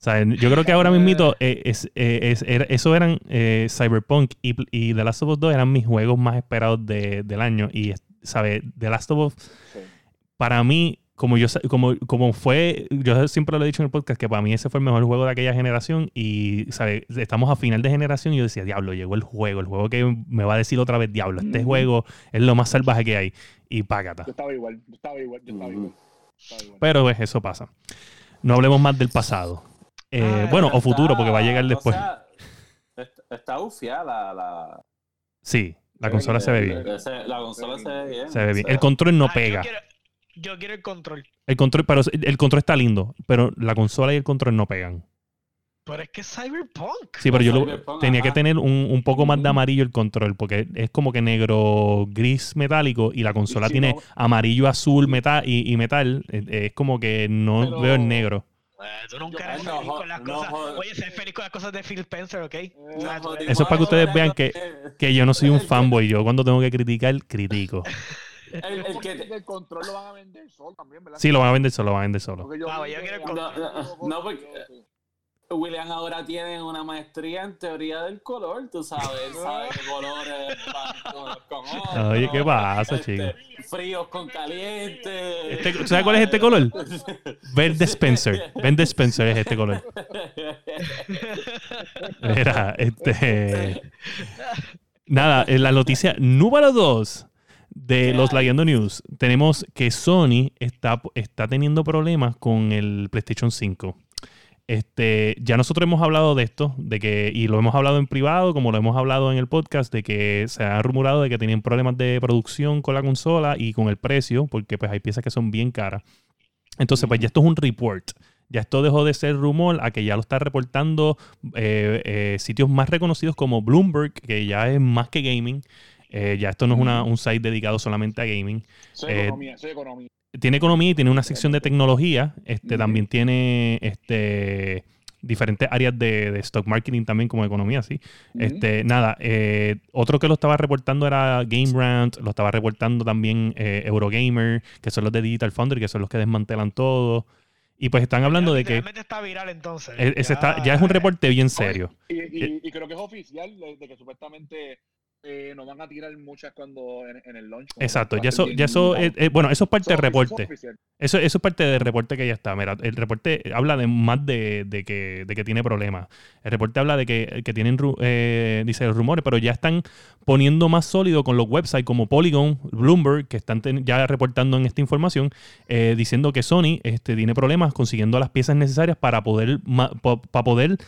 O sea, yo creo que ahora mismo eh, es, eh, es, eso eran eh, Cyberpunk y, y, The Last of Us 2 eran mis juegos más esperados de, del año. Y, ¿sabes? The Last of Us, para mí, como yo como, como fue, yo siempre lo he dicho en el podcast, que para mí ese fue el mejor juego de aquella generación. Y, ¿sabes? Estamos a final de generación y yo decía, diablo, llegó el juego, el juego que me va a decir otra vez, diablo, este juego es lo más salvaje que hay. Y págata. Yo estaba igual, yo estaba igual, yo estaba igual. Pero pues, eso pasa. No hablemos más del pasado. Eh, ah, bueno, o futuro, porque va a llegar después. está ufia la, la, Sí, la consola se ve bien. La consola se ve bien. Se ve bien. El control no pega. Yo quiero, el control. El control, pero el control está lindo, pero la consola y el control no pegan. Pero es que es Cyberpunk. Sí, pero yo tenía que tener un, un, poco más de amarillo el control, porque es como que negro gris metálico y la consola tiene amarillo, azul metal y, y metal. Es, como que no veo el negro. Eh, tú nunca eres feliz con las cosas. Oye, sé feliz con las cosas de Phil Spencer, ¿ok? Eso es para que ustedes vean que, que yo no soy un fanboy. Yo cuando tengo que criticar, critico. El, el, que el control lo van a vender solo también, ¿verdad? Sí, lo van a vender solo, lo van a vender solo. Yo, ah, yo quiero el control. No, no, porque William ahora tiene una maestría en teoría del color, tú sabes, sabe qué colores con, con Oye, ¿qué pasa, este, chico? Fríos con caliente. Este, ¿Sabes cuál es este color? Verde Spencer. Verde Spencer es este color. Mira, este. Nada, en la noticia número 2 de los Leyendo News, tenemos que Sony está, está teniendo problemas con el PlayStation 5. Este, ya nosotros hemos hablado de esto, de que, y lo hemos hablado en privado, como lo hemos hablado en el podcast, de que se ha rumorado de que tenían problemas de producción con la consola y con el precio, porque pues hay piezas que son bien caras. Entonces, pues ya esto es un report. Ya esto dejó de ser rumor a que ya lo está reportando eh, eh, sitios más reconocidos como Bloomberg, que ya es más que gaming. Eh, ya esto no es una, un site dedicado solamente a gaming. Soy economía, soy economía tiene economía y tiene una sección de tecnología. Este, También tiene este, diferentes áreas de, stock marketing también como economía, sí. este, nada, eh, otro que lo estaba reportando era Game Rant, lo estaba reportando también eh, Eurogamer, que son los de Digital Foundry, que son los que desmantelan todo. Y pues están hablando de que... está viral entonces. E, ya, es un reporte bien serio. Y, creo que es oficial de que supuestamente eh, nos van a tirar muchas cuando en, el launch. Exacto, ya eso, ya eso bueno, eso es parte del reporte. Eso, eso, es parte del reporte que ya está. Mira, el reporte habla de más de, que, de que, tiene problemas. El reporte habla de que, tienen, eh, dice, rumores, pero ya están poniendo más sólido con los websites como Polygon, Bloomberg, que están ya reportando en esta información, eh, diciendo que Sony este, tiene problemas consiguiendo las piezas necesarias para poder, para poder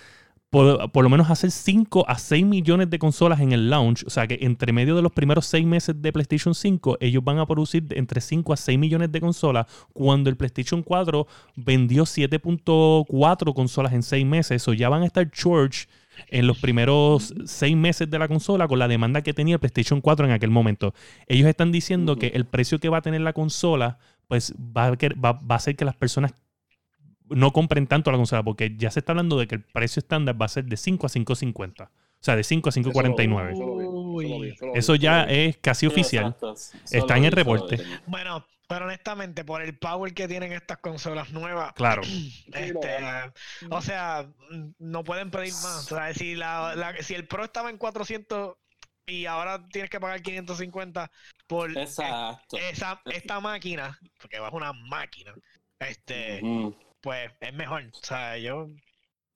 por, lo menos hacer 5 a 6 millones de consolas en el launch. O sea que entre medio de los primeros 6 meses de PlayStation 5, ellos van a producir entre 5 a 6 millones de consolas. Cuando el PlayStation 4 vendió 7.4 consolas en 6 meses. Eso ya van a estar George en los primeros 6 meses de la consola con la demanda que tenía el PlayStation 4 en aquel momento. Ellos están diciendo que el precio que va a tener la consola pues va a, va, va a hacer que las personas no compren tanto la consola, porque ya se está hablando de que el precio estándar va a ser de 5 a 5.50. O sea, de 5 a 5.49. Eso, ya es casi oficial. Está en el reporte. Bueno, pero honestamente, por el power que tienen estas consolas nuevas, claro. Este, o sea, no pueden pedir más. O sea, si, la, si el Pro estaba en 400 y ahora tienes que pagar 550 por esa, esta máquina, porque es una máquina, este, pues es mejor. O sea, yo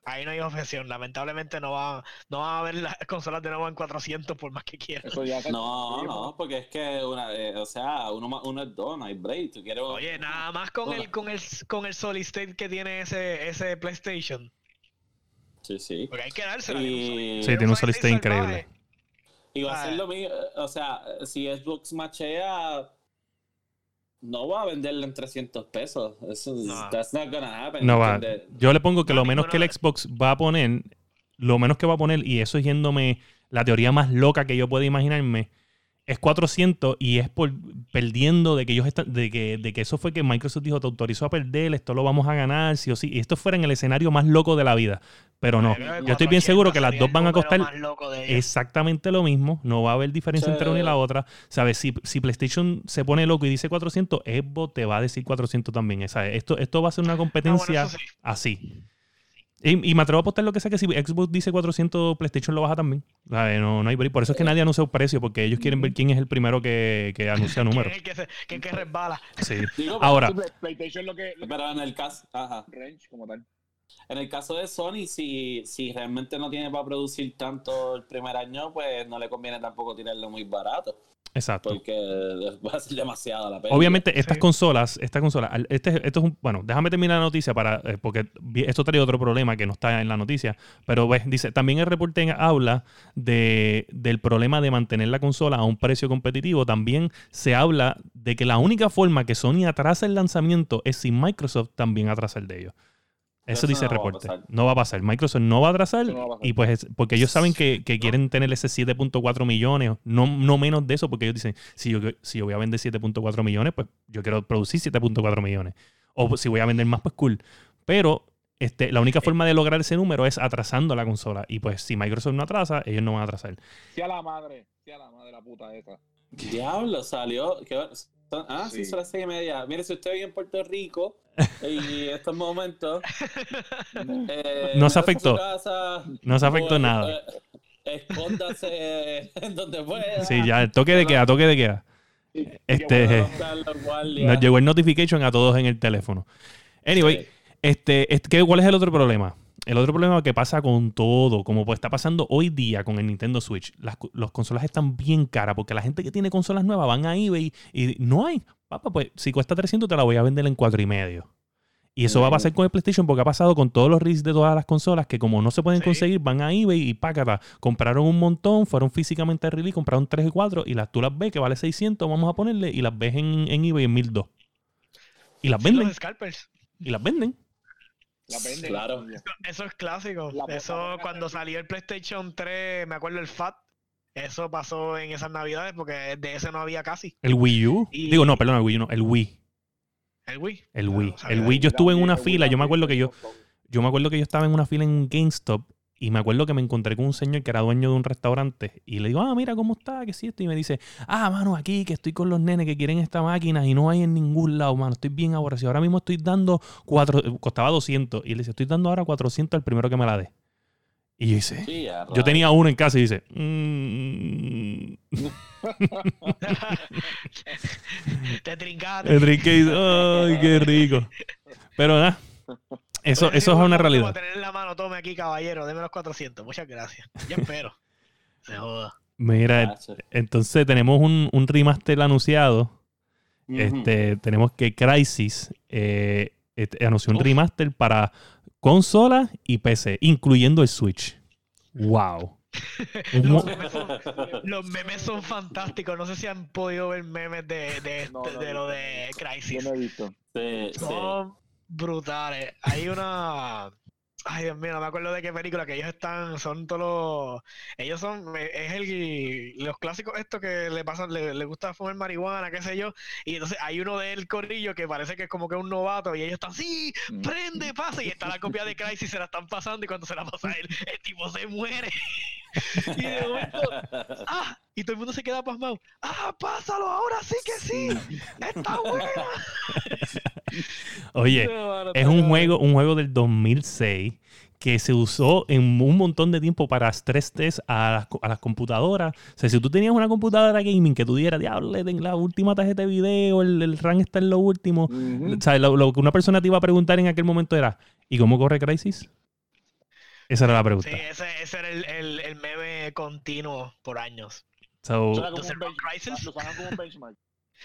ahí no hay objeción. Lamentablemente no va, no va a haber las consolas de nuevo en 400 por más que quieran. No, no, porque es que una, eh, o sea, uno, uno es dos, no hay break. Oye, nada más con el, con el con el solid state que tiene ese, ese PlayStation. Sí, sí. Porque hay que dársela. Sí, tiene un solid state increíble. Y va a ser lo mismo, o sea, si Xbox machea no va a venderlo en 300 pesos. Eso, no. That's not gonna happen. No va. Yo le pongo que lo menos que el Xbox va a poner, lo menos que va a poner, y eso es yéndome la teoría más loca que yo puedo imaginarme, es 400 y es por perdiendo de que ellos están, de que, de que eso fue que Microsoft dijo, te autorizó a perder, esto lo vamos a ganar, sí o sí. Y esto fuera en el escenario más loco de la vida. Pero no, yo estoy bien seguro que las dos van a costar exactamente lo mismo, no va a haber diferencia entre una y la otra. ¿Sabes? Si, si PlayStation se pone loco y dice 400, Xbox te va a decir 400 también. ¿sabes? Esto, esto va a ser una competencia así. Y, y me atrevo a apostar lo que sea que si Xbox dice 400, PlayStation lo baja también. No, no hay. Por eso es que nadie anuncia un precio, porque ellos quieren ver quién es el primero que, que anuncia números. ¿Quién es el que, se- quién es que resbala? Sí. Digo, Ahora, Play- PlayStation lo que, lo Pero en el caso, ajá. range como tal. En el caso de Sony, si, si realmente no tiene para producir tanto el primer año, pues no le conviene tampoco tirarlo muy barato, exacto. porque va a ser demasiado la pena. Obviamente, estas Sí. consolas, esta consola, este, esto es un, bueno, déjame terminar la noticia para, eh, porque esto trae otro problema que no está en la noticia, pero ves, dice, también el reporte habla de, del problema de mantener la consola a un precio competitivo, también se habla de que la única forma que Sony atrasa el lanzamiento es si Microsoft también atrasa el de ellos. Eso Eso dice el no a reporte. No va a pasar. Microsoft no va a atrasar Eso no va a pasar. y pues es- porque ellos saben que, que quieren tener ese 7.4 millones, no, no menos de eso, porque ellos dicen, si yo, si yo voy a vender 7.4 millones, pues yo quiero producir 7.4 millones. O si voy a vender más, pues cool. Pero este, la única forma de lograr ese número es atrasando la consola. Y pues si Microsoft no atrasa, ellos no van a atrasar. Sea la madre, sea la madre la puta esa. Diablo, salió. ¿qué? Son- Ah, sí, Sí. son las seis y media. Mire, si usted vive en Puerto Rico y estos momentos. eh, No se afectó. casa, No se afectó nada. eh, escóndase en donde pueda. Sí, ya, el toque de queda, toque de queda. Este, nos llegó el notification a todos en el teléfono. Anyway, Sí. Este, este, ¿qué- ¿cuál es el otro problema? El otro problema que pasa con todo, como pues está pasando hoy día con el Nintendo Switch, las, co- las consolas están bien caras porque la gente que tiene consolas nuevas van a eBay y no hay. Papá, pues si cuesta 300 te la voy a vender en cuatro y medio. Y eso va a pasar con el PlayStation porque ha pasado con todos los releases de todas las consolas que como no se pueden Sí. conseguir, van a eBay y pácata. Compraron un montón, fueron físicamente a release, compraron 3 y 4 y las, tú las ves que vale 600, vamos a ponerle, y las ves en, en eBay en 1200. Y las Sí, venden, los y las venden. La venden. Claro. Eso es clásico. La- eso cuando salió el PlayStation 3, me acuerdo el FAT. Eso pasó en esas navidades porque de ese no había casi. El Wii U. Y- Digo, no, perdón, el Wii U no, el Wii. El Wii. El Wii. El Wii, yo estuve en una fila, yo me acuerdo que yo, yo me acuerdo que yo estaba en una fila en un GameStop y me acuerdo que me encontré con un señor que era dueño de un restaurante y le digo, ah, mira cómo está, que sí esto. Y me dice, ah, mano, aquí que estoy con los nenes que quieren esta máquina y no hay en ningún lado, mano. Estoy bien aborrecido. Ahora mismo estoy dando cuatro, costaba 200. Y le dice, estoy dando ahora 400 al primero que me la dé. Y yo dice, Sí, yo tenía uno en casa y dice, "Mm". Te trincaste. el trinque y dice, ay, qué rico. Pero nada, eso, eso es una realidad. tener en la mano, tome aquí, caballero, deme los 400. Muchas gracias. Yo espero. Se joda. Mira, entonces tenemos un, un remaster anunciado. Este, tenemos que Crysis eh, este, anunció un Uf. remaster para consola y PC, incluyendo el Switch. Wow. Los memes, son, los memes son fantásticos. No sé si han podido ver memes de, de, No, de- no, de no, lo de Yo Crisis. no he visto. Sí, sí. Brutales. Hay una. Ay, Dios mío, no me acuerdo de qué película que ellos están. Son todos los. Ellos son. Es el. Los clásicos, estos que le pasan. Le, le gusta fumar marihuana, qué sé yo. Y entonces hay uno del corillo que parece que es como que un novato. Y ellos están. ¡Sí! Mm. ¡Prende! ¡Pasa! Y está la copia de Crisis. Se la están pasando. Y cuando se la pasa él, el tipo se muere. y de momento. ¡Ah! Y todo el mundo se queda pasmado. ¡Ah! ¡Pásalo! ¡Ahora sí que sí! ¡Está buena! Oye, es un juego, un juego del 2006 que se usó en un montón de tiempo para stress test a las, a las computadoras. O sea, si tú tenías una computadora gaming que tú dieras, diablo, la última tarjeta de video, el, el RAM está en lo último. Ujú. O sea, lo, lo que una persona te iba a preguntar en aquel momento era, ¿y cómo corre Crisis? Esa era la pregunta. Sí, ese, ese era el, el, el meme continuo por años. So, era un como un benchmark.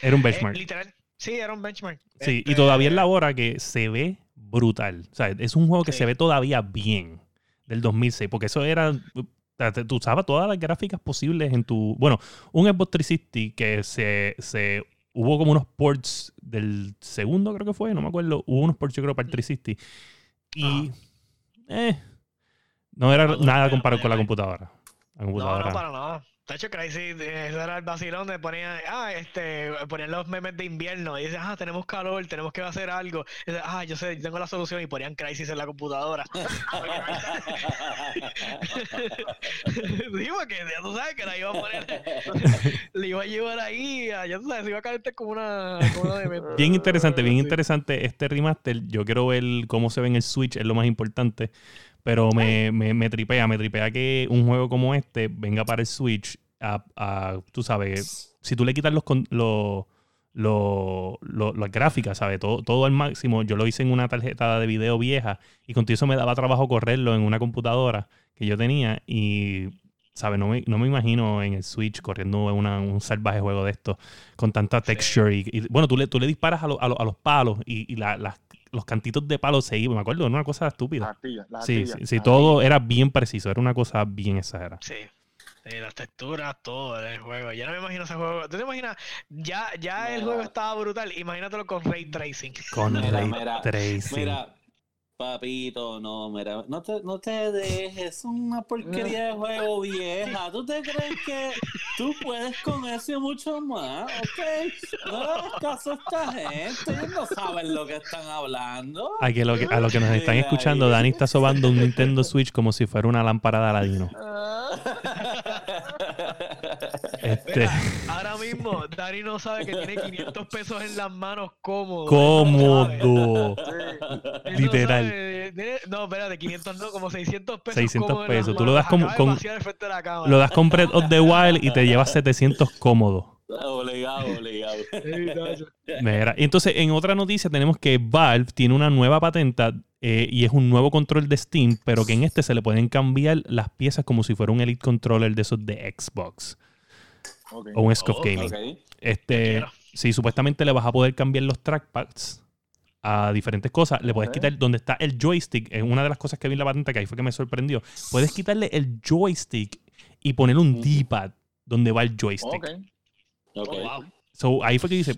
era un Eh, benchmark. literal. Sí, era un benchmark. Sí, y Este, todavía es la hora que se ve brutal. O sea, es un juego que Sí. se ve todavía bien del 2006, porque eso era... Tú usabas todas las gráficas posibles en tu... Bueno, un Xbox 360 que se, se... Hubo como unos ports del segundo, creo que fue, no me acuerdo. Hubo unos ports, yo creo, para el 360. Y... Eh, no era No, no, nada comparado con la computadora. La No, computadora. no, para nada. Tacho Crysis, ese era el vacilón de ponían, ah, este, ponían los memes de invierno y dices, ah, tenemos calor, tenemos que hacer algo. Y ah, yo sé, yo tengo la solución y ponían Crisis en la computadora. Digo que ya tú sabes que la iba a poner, le iba a llevar ahí, ya tú sabes, se iba a caer como una, como una de Bien interesante, bien interesante este remaster. Yo quiero ver cómo se ve en el Switch, es lo más importante. Pero me, me, me, tripea, me tripea que un juego como este venga para el Switch a, a tú sabes, si tú le quitas los, los, los, las gráficas, ¿sabes? Todo, todo al máximo. Yo lo hice en una tarjeta de video vieja y contigo eso me daba trabajo correrlo en una computadora que yo tenía y, ¿sabes? No me, no me imagino en el Switch corriendo una, un salvaje juego de esto con tanta texture. Y, bueno, tú le, tú le disparas a, a, a los palos y, y la, las los cantitos de palo se iban, me acuerdo, era una cosa estúpida. sí, sí, sí, todo era bien preciso, era una cosa bien exagerada. Sí. las texturas, todo el juego. Ya no me imagino ese juego. ¿Tú te imaginas? Ya, ya el juego estaba brutal. Imagínatelo con ray tracing. Con ray tracing. Mira, Papito, no, mira, no te, no te dejes, es una porquería de juego vieja. ¿Tú te crees que tú puedes con eso y mucho más? ¿Ok? No hagas caso a esta gente, no saben lo que están hablando. A, que lo que, a lo que nos están escuchando, Dani está sobando un Nintendo Switch como si fuera una lámpara de Aladino. Este. ahora mismo, Dani no sabe que tiene 500 pesos en las manos cómodo. Cómodo. Literal. No, espérate, 500 no, como 600 pesos. 600 pesos. Tú lo das como, con, lo das con Breath of the Wild y te llevas 700 cómodo. Obligado, obligado. Y entonces, en otra noticia, tenemos que Valve tiene una nueva patenta eh, y es un nuevo control de Steam, pero que en este se le pueden cambiar las piezas como si fuera un Elite Controller de esos de Xbox. O un Scoff Gaming. Este, si supuestamente le vas a poder cambiar los trackpads a diferentes cosas. Le puedes quitar donde está el joystick. Es una de las cosas que vi en la patente que ahí fue que me sorprendió. Puedes quitarle el joystick y poner un D-pad donde va el joystick. Ok. Oh, so, ahí fue que dice,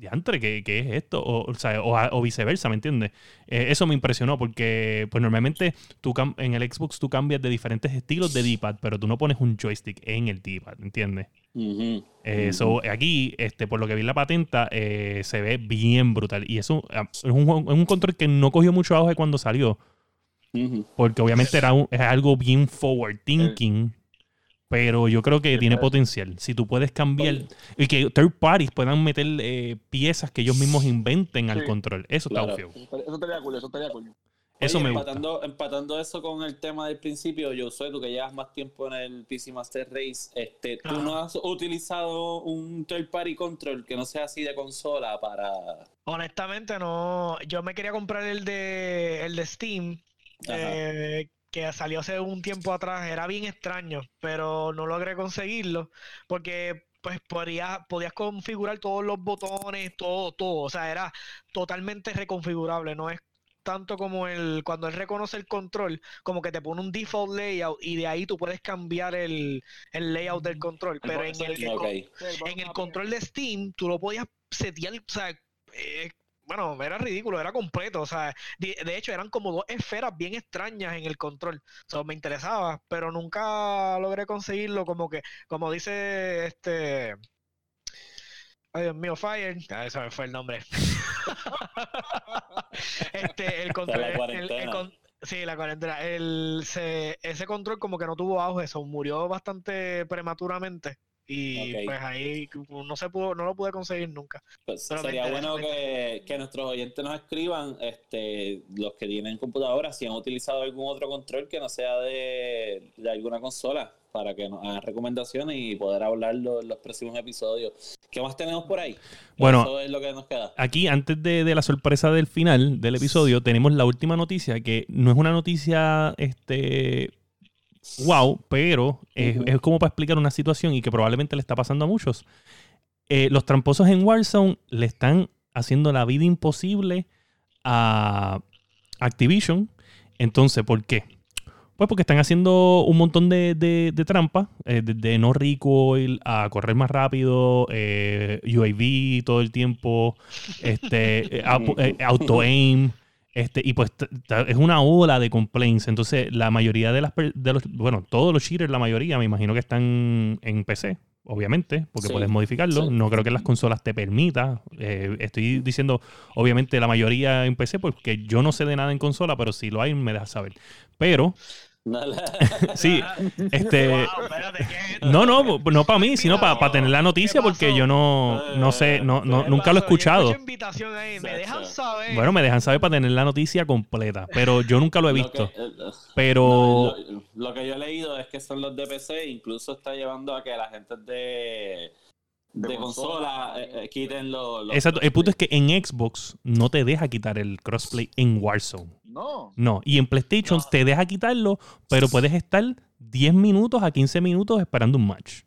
diantre, ¿qué, ¿qué, es esto? O, o, o, viceversa, ¿me entiendes? Eh, eso me impresionó porque, pues normalmente tú en el Xbox tú cambias de diferentes estilos de D-pad, pero tú no pones un joystick en el D-pad, ¿me entiendes? Eso eh, aquí, este, por lo que vi en la patenta, eh, se ve bien brutal. Y eso ah, es un, es un control que no cogió mucho auge cuando salió. Porque obviamente era es algo bien forward thinking. Pero yo creo que tiene potencial. Si tú puedes cambiar y que third parties puedan meter eh, piezas que ellos mismos inventen al control. Eso está feo. Eso estaría cool, eso estaría cool. Eso me empatando, gusta. Empatando eso con el tema del principio, yo soy tú que llevas más tiempo en el PC Master Race, este, ¿tú no has utilizado un third party control que no sea así de consola para...? Honestamente no, yo me quería comprar el de, el de Steam, eh, que salió hace un tiempo atrás, era bien extraño, pero no logré conseguirlo porque pues podías, podías configurar todos los botones, todo, todo, o sea, era totalmente reconfigurable, no es tanto como el cuando él reconoce el control, como que te pone un default layout y de ahí tú puedes cambiar el, layout del control, pero en el, en el control de Steam tú lo podías setear, o sea, eh, bueno, era ridículo, era completo. O sea, de, hecho eran como dos esferas bien extrañas en el control. O sea, me interesaba, pero nunca logré conseguirlo como que, como dice este... Ay, Dios mío, Fire. Ah, ese me fue el nombre. este, el control. El, sí, la cuarentena. El, ese control como que no tuvo auge, eso murió bastante prematuramente. Y pues ahí no se pudo, no lo pude conseguir nunca. Pues sería bueno que, que, nuestros oyentes nos escriban, este, los que tienen computadoras, si han utilizado algún otro control que no sea de, de alguna consola, para que nos hagan recomendaciones y poder hablarlo en los próximos episodios. ¿Qué más tenemos por ahí? Bueno, aquí antes de, de, la sorpresa del final del episodio, tenemos la última noticia, que no es una noticia este, wow, pero es, como para explicar una situación y que probablemente le está pasando a muchos. Eh, los tramposos en Warzone le están haciendo la vida imposible a Activision. Entonces, ¿por qué? Pues porque están haciendo un montón de, de, trampas, eh, de, no recoil a correr más rápido, eh, UAV todo el tiempo, este, auto-aim, Este, y pues es una ola de complaints. Entonces, la mayoría de las de los, bueno, todos los cheaters, la mayoría, me imagino que están en PC, obviamente, porque Sí, puedes modificarlo. sí. No creo que las consolas te permita. Eh, estoy diciendo, obviamente, la mayoría en PC, porque yo no sé de nada en consola, pero si lo hay, me dejas saber. Pero, No, la- sí, este. No, no, no para mí, sino para Mira, tener la noticia, ¿qué porque yo no, no sé, no, no, ¿Qué nunca lo he escuchado. ahí, me dejan saber. Bueno, me dejan saber para tener la noticia completa, pero yo nunca lo he lo visto. que- eh, Pero no, lo, lo que yo he leído es que son los de PC, incluso está llevando a que la gente de, de, De consola, consola. eh, eh, quiten los. los exacto, el punto es que en Xbox no te deja quitar el crossplay en Warzone. No. No, y en PlayStation No. te deja quitarlo, pero puedes estar 10 minutos a 15 minutos esperando un match.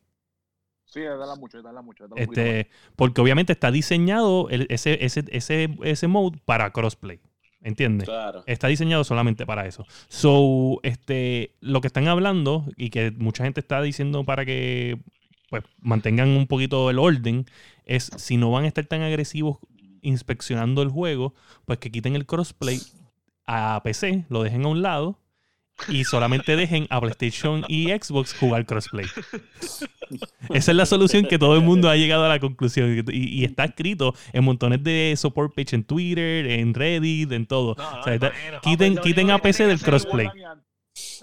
Sí, es darla mucho, es darla mucho. Este, porque obviamente está diseñado el- ese, ese, ese, ese mode para crossplay. ¿Entiendes? Claro. Está diseñado solamente para eso. So, este, lo que están hablando y que mucha gente está diciendo para que pues mantengan un poquito el orden es si no van a estar tan agresivos inspeccionando el juego, pues que quiten el crossplay a PC, lo dejen a un lado y solamente dejen a PlayStation y Xbox jugar crossplay. Esa es la solución que todo el mundo ha llegado a la conclusión y, y está escrito en montones de support page en Twitter, en Reddit, en todo. No, no, O sea, está- imagino. quiten, quiten a PC del crossplay.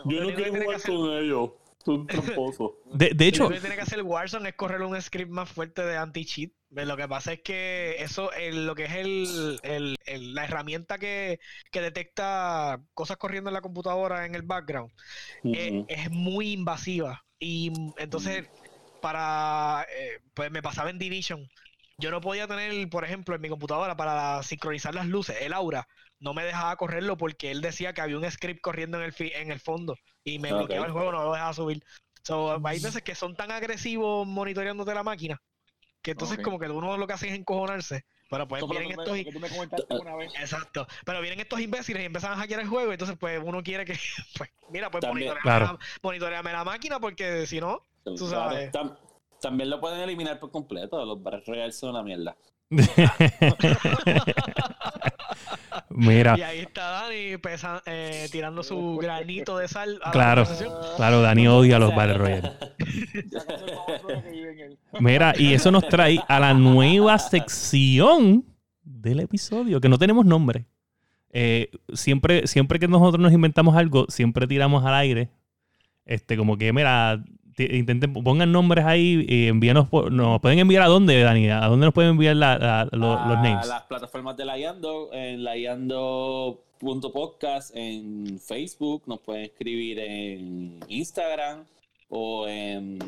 Yo no quiero jugar con ellos. Son tramposos. De, de hecho, Lo que tiene que hacer Warzone es correr un script más fuerte de anti-cheat. Lo que pasa es que eso, el- lo que es el, el- el- la herramienta que, que detecta cosas corriendo en la computadora en el background, eh, es muy invasiva. Y entonces, para. eh, pues me pasaba en Division. Yo no podía tener, por ejemplo, en mi computadora para sincronizar las luces, el aura. No me dejaba correrlo porque él decía que había un script corriendo en el, fi- en el fondo y me Ok. bloqueaba el juego, no lo dejaba subir. So, hay veces que son tan agresivos monitoreándote la máquina que entonces como que uno lo que hace es encojonarse. Pero pues vienen estos... me- que tú me comentaste una vez. Exacto. Pero vienen estos imbéciles y empiezan a hackear el juego. Entonces, pues uno quiere que. Pues, mira, pues monitoreame, Claro. la, monitoreame la máquina porque si no. Tú sabes. Tam- también lo pueden eliminar por completo. Los Battle Royale son una mierda. mira, Y ahí está Dani pesa- eh, tirando su granito de sal. a la Claro. claro, Dani odia los Battle Royale. Mira, y eso nos trae a la nueva sección del episodio, que no tenemos nombre. Eh, siempre, siempre que nosotros nos inventamos algo, siempre tiramos al aire. Este, como que, mira, intenten, pongan nombres ahí y envíanos, por- nos pueden enviar a dónde, Dani, a dónde nos pueden enviar la- la- lo- los a names. las plataformas de Layando, en layando.podcast en Facebook, nos pueden escribir en Instagram o en,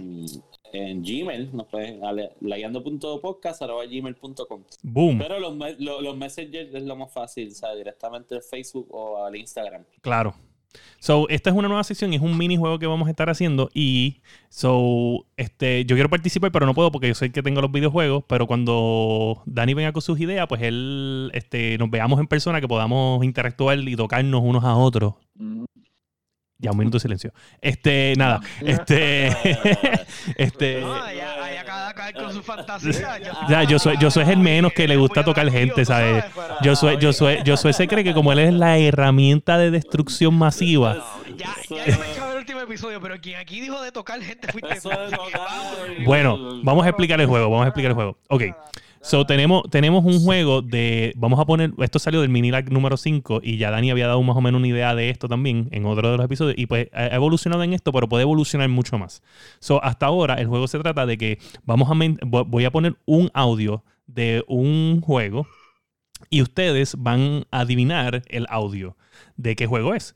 en Gmail, nos pueden a layando.podcast@gmail.com. Boom. Pero los, me- lo- los messengers es lo más fácil, o sea, directamente de Facebook o al Instagram. Claro. So, esta es una nueva sección y es un minijuego que vamos a estar haciendo. Y so, este, yo quiero participar, pero no puedo porque yo soy el que tengo los videojuegos. Pero cuando Dani venga con sus ideas, pues él este, nos veamos en persona, que podamos interactuar y tocarnos unos a otros. Mm. Ya, un minuto de silencio. Este, nada. Este. este. No, allá, allá cada cada con su fantasía. Yo, Ya, yo soy, yo soy el menos que le gusta tocar gente, ¿sabes? Yo soy, yo soy, yo soy se cree que como él es la herramienta de destrucción masiva. Ya, ya yo me echaba el último episodio, pero quien aquí dijo de tocar gente fuiste Bueno, vamos a explicar el juego, vamos a explicar el juego. Ok. So, tenemos, tenemos un juego de. Vamos a poner. Esto salió del mini lag número 5 y ya Dani había dado más o menos una idea de esto también en otro de los episodios. Y pues ha evolucionado en esto, pero puede evolucionar mucho más. So, hasta ahora el juego se trata de que vamos a. Voy a poner un audio de un juego y ustedes van a adivinar el audio de qué juego es.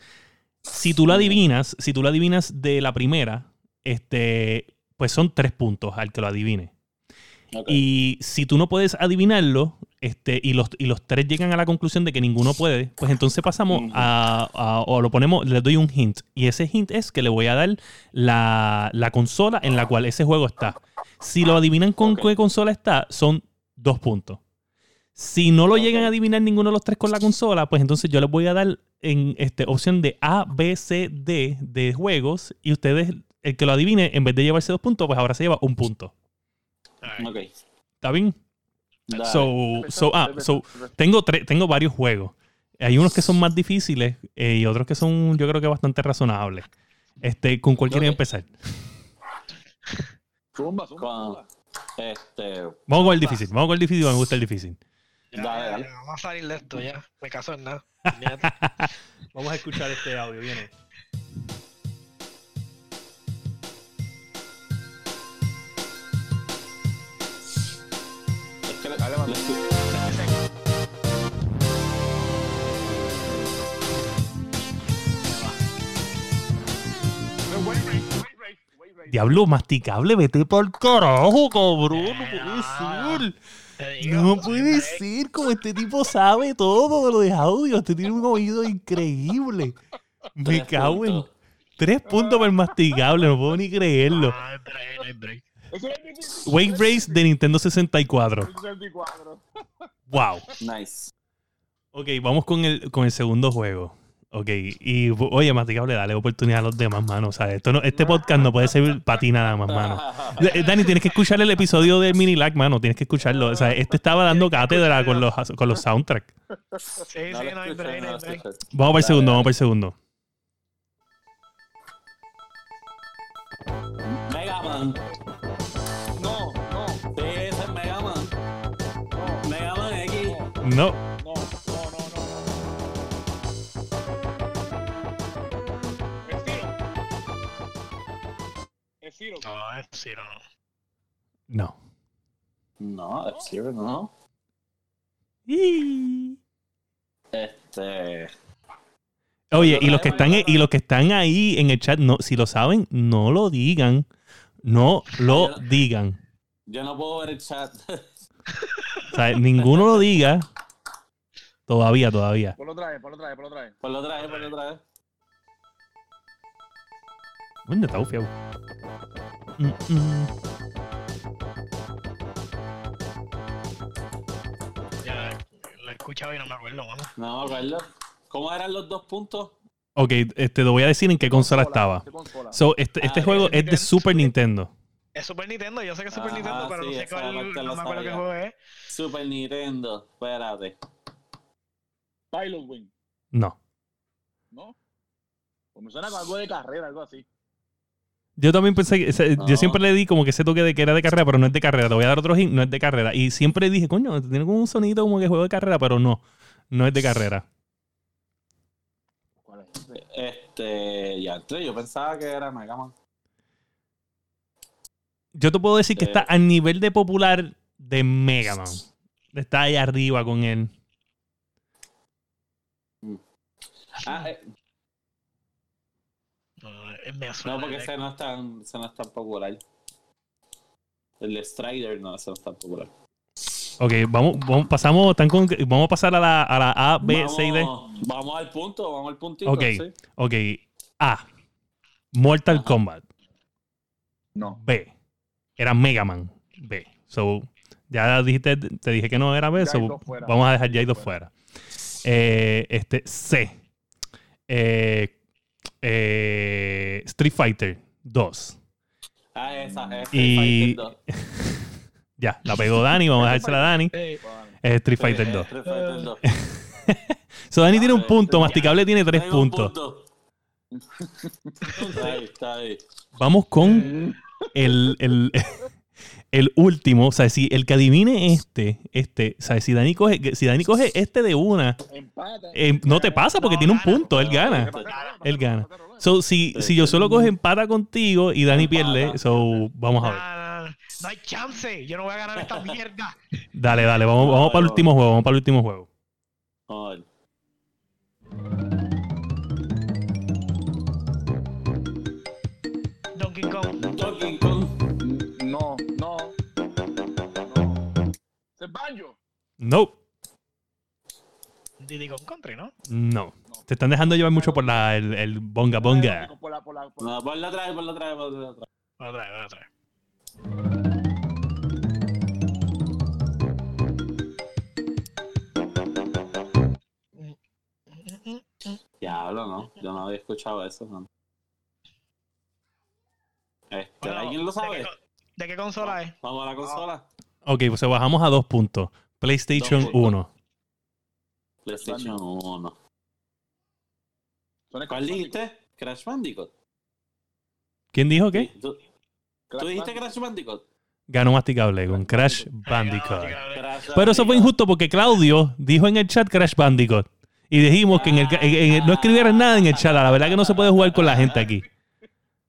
Si tú lo adivinas, si tú lo adivinas de la primera, este, pues son tres puntos al que lo adivine. Y si tú no puedes adivinarlo, este, y los, y los tres llegan a la conclusión de que ninguno puede, pues entonces pasamos a, a- o lo ponemos, les doy un hint. Y ese hint es que le voy a dar la, la consola en la cual ese juego está. Si lo adivinan con qué consola está, son dos puntos. Si no lo llegan a adivinar ninguno de los tres con la consola, pues entonces yo les voy a dar en este, opción de A, B, C, D de juegos. Y ustedes, el que lo adivine, en vez de llevarse dos puntos, pues ahora se lleva un punto. Ok. ¿Está bien? Dale. So, so, ah, so, tengo, tres, tengo varios juegos. Hay unos que son más difíciles eh, y otros que son, yo creo que bastante razonables. Este, ¿Con cuál quieren Ok. empezar? Zumba, zumba. Este, Vamos con el difícil. Vamos con el difícil, me gusta el difícil. Ya, Dale, ya, dale. ya, vamos a salir de esto ya. Me caso en nada. Vamos a escuchar este audio, viene. Diablo, masticable, vete por carajo, cabrón. No puede ser. No puede ser, como este tipo sabe todo de lo de audio. Este tiene un oído increíble. Me cago en tres puntos por masticable, no puedo ni creerlo. No hay break, no hay break. Wave Race de Nintendo 64. 64. Wow. Nice. Ok, vamos con el, con el segundo juego. Ok, y oye, masticable, dale oportunidad a los demás, mano. O sea, esto no, este podcast no puede ser para ti nada más, mano. Eh, Dani, tienes que escuchar el episodio de Mini Lag, mano. Tienes que escucharlo. O sea, este estaba dando cátedra con los, con los soundtracks. Sí, No sí, lo no hay escuché, break, no no hay lo break. escuché. Vamos para el segundo, vamos para el segundo. Mega Man. No, no, no, no, no. Es Zero. Es. No, es sí, no, no. no. No, F-Zero no. Y- Este. Oye, y los que están y los que están ahí en el chat, no, si lo saben, no lo digan. No lo digan. Yo no puedo ver el chat. O sea, ninguno lo diga. Todavía, todavía. Ponlo otra vez, ponlo otra vez, ponlo otra vez. Ponlo otra vez, ponlo otra vez. Coño, está bufiado. Mm, mm. Ya lo he escuchado y no me acuerdo, mano. No me acuerdo. ¿Cómo eran los dos puntos? Ok, este, te voy a decir en qué consola estaba. ¿Qué consola? So, este, este Ah, juego es de Super Nintendo. Es Super Nintendo, yo sé que es Super Ajá, Nintendo, pero sí, no sé cuál, no me acuerdo qué juego es. Super Nintendo. Espérate. Pilot Wing, No. ¿no? Pues me suena con algo de carrera, algo así. Yo también pensé que. ese- No. Yo siempre le di como que ese toque de que era de carrera, pero no es de carrera. Te voy a dar otro hint, no es de carrera. Y siempre dije, coño, tiene como un sonido como que juego de carrera, pero no. No es de carrera. ¿Cuál es? Este. Ya, entré, yo pensaba que era Mega Man. Yo te puedo decir que Eh. está al nivel de popular de Mega Man. Está ahí arriba con él. Ah, eh, No, eh, porque de- ese no es tan, ese no es tan popular. El de Strider, no, ese no es tan popular. Ok, vamos, vamos, pasamos, están con- vamos a pasar a la, a la A, B, C y D. Vamos- Vamos al punto, vamos al puntito. Ok. sí. Ok, A. Mortal Ajá. Kombat. No. B. Era Mega Man. B. So, ya dijiste, te dije que no era B, Ya so vamos a dejar dos Fuera. fuera. Eh, este, C. Eh, eh, Street Fighter 2. Ah, esa, es Y- Street Fighter 2. Ya, la pegó Dani, vamos a dejársela a Dani. Eh, Bueno, Es Street Fighter es 2. Street Fighter 2. So, Dani tiene un Ah, punto. Masticable tiene tres puntos. punto. Está ahí, está ahí. Vamos con el, el, el último. O sea, si el que adivine este, este, o sea, si Dani coge, si Dani coge este de una, eh, no te pasa porque No, tiene un punto, él gana. Él gana. So, si, si yo solo coge empata contigo y Dani pierde, so, vamos a ver. no, hay chance. Yo no voy a ganar esta mierda. Dale, dale, vamos, vamos para el último juego, vamos para el último juego. Nope. Diddy Kong Country, ¿no? No. Te están dejando llevar mucho por la, el, el bonga bonga. Por la, por la, por la- No, ponla otra vez, ponla otra vez, ponla otra vez. Otra vez, otra vez. Diablo, no. Yo no había escuchado eso, no. Este, Bueno, ¿Alguien lo ¿de qué sabe? ¿De qué consola es? Vamos a la consola. Ok, pues bajamos a dos puntos. PlayStation Dos puntos. 1. PlayStation 1. Son ¿Cuál dijiste? Crash Bandicoot. ¿Quién dijo qué? ¿Tú, tú dijiste Crash Bandicoot? Ganó masticable con Crash Bandicoot. Pero eso fue injusto porque Claudio dijo en el chat Crash Bandicoot. Y dijimos que en el, en- en- no escribieran nada en el chat. La verdad que no se puede jugar con la gente aquí.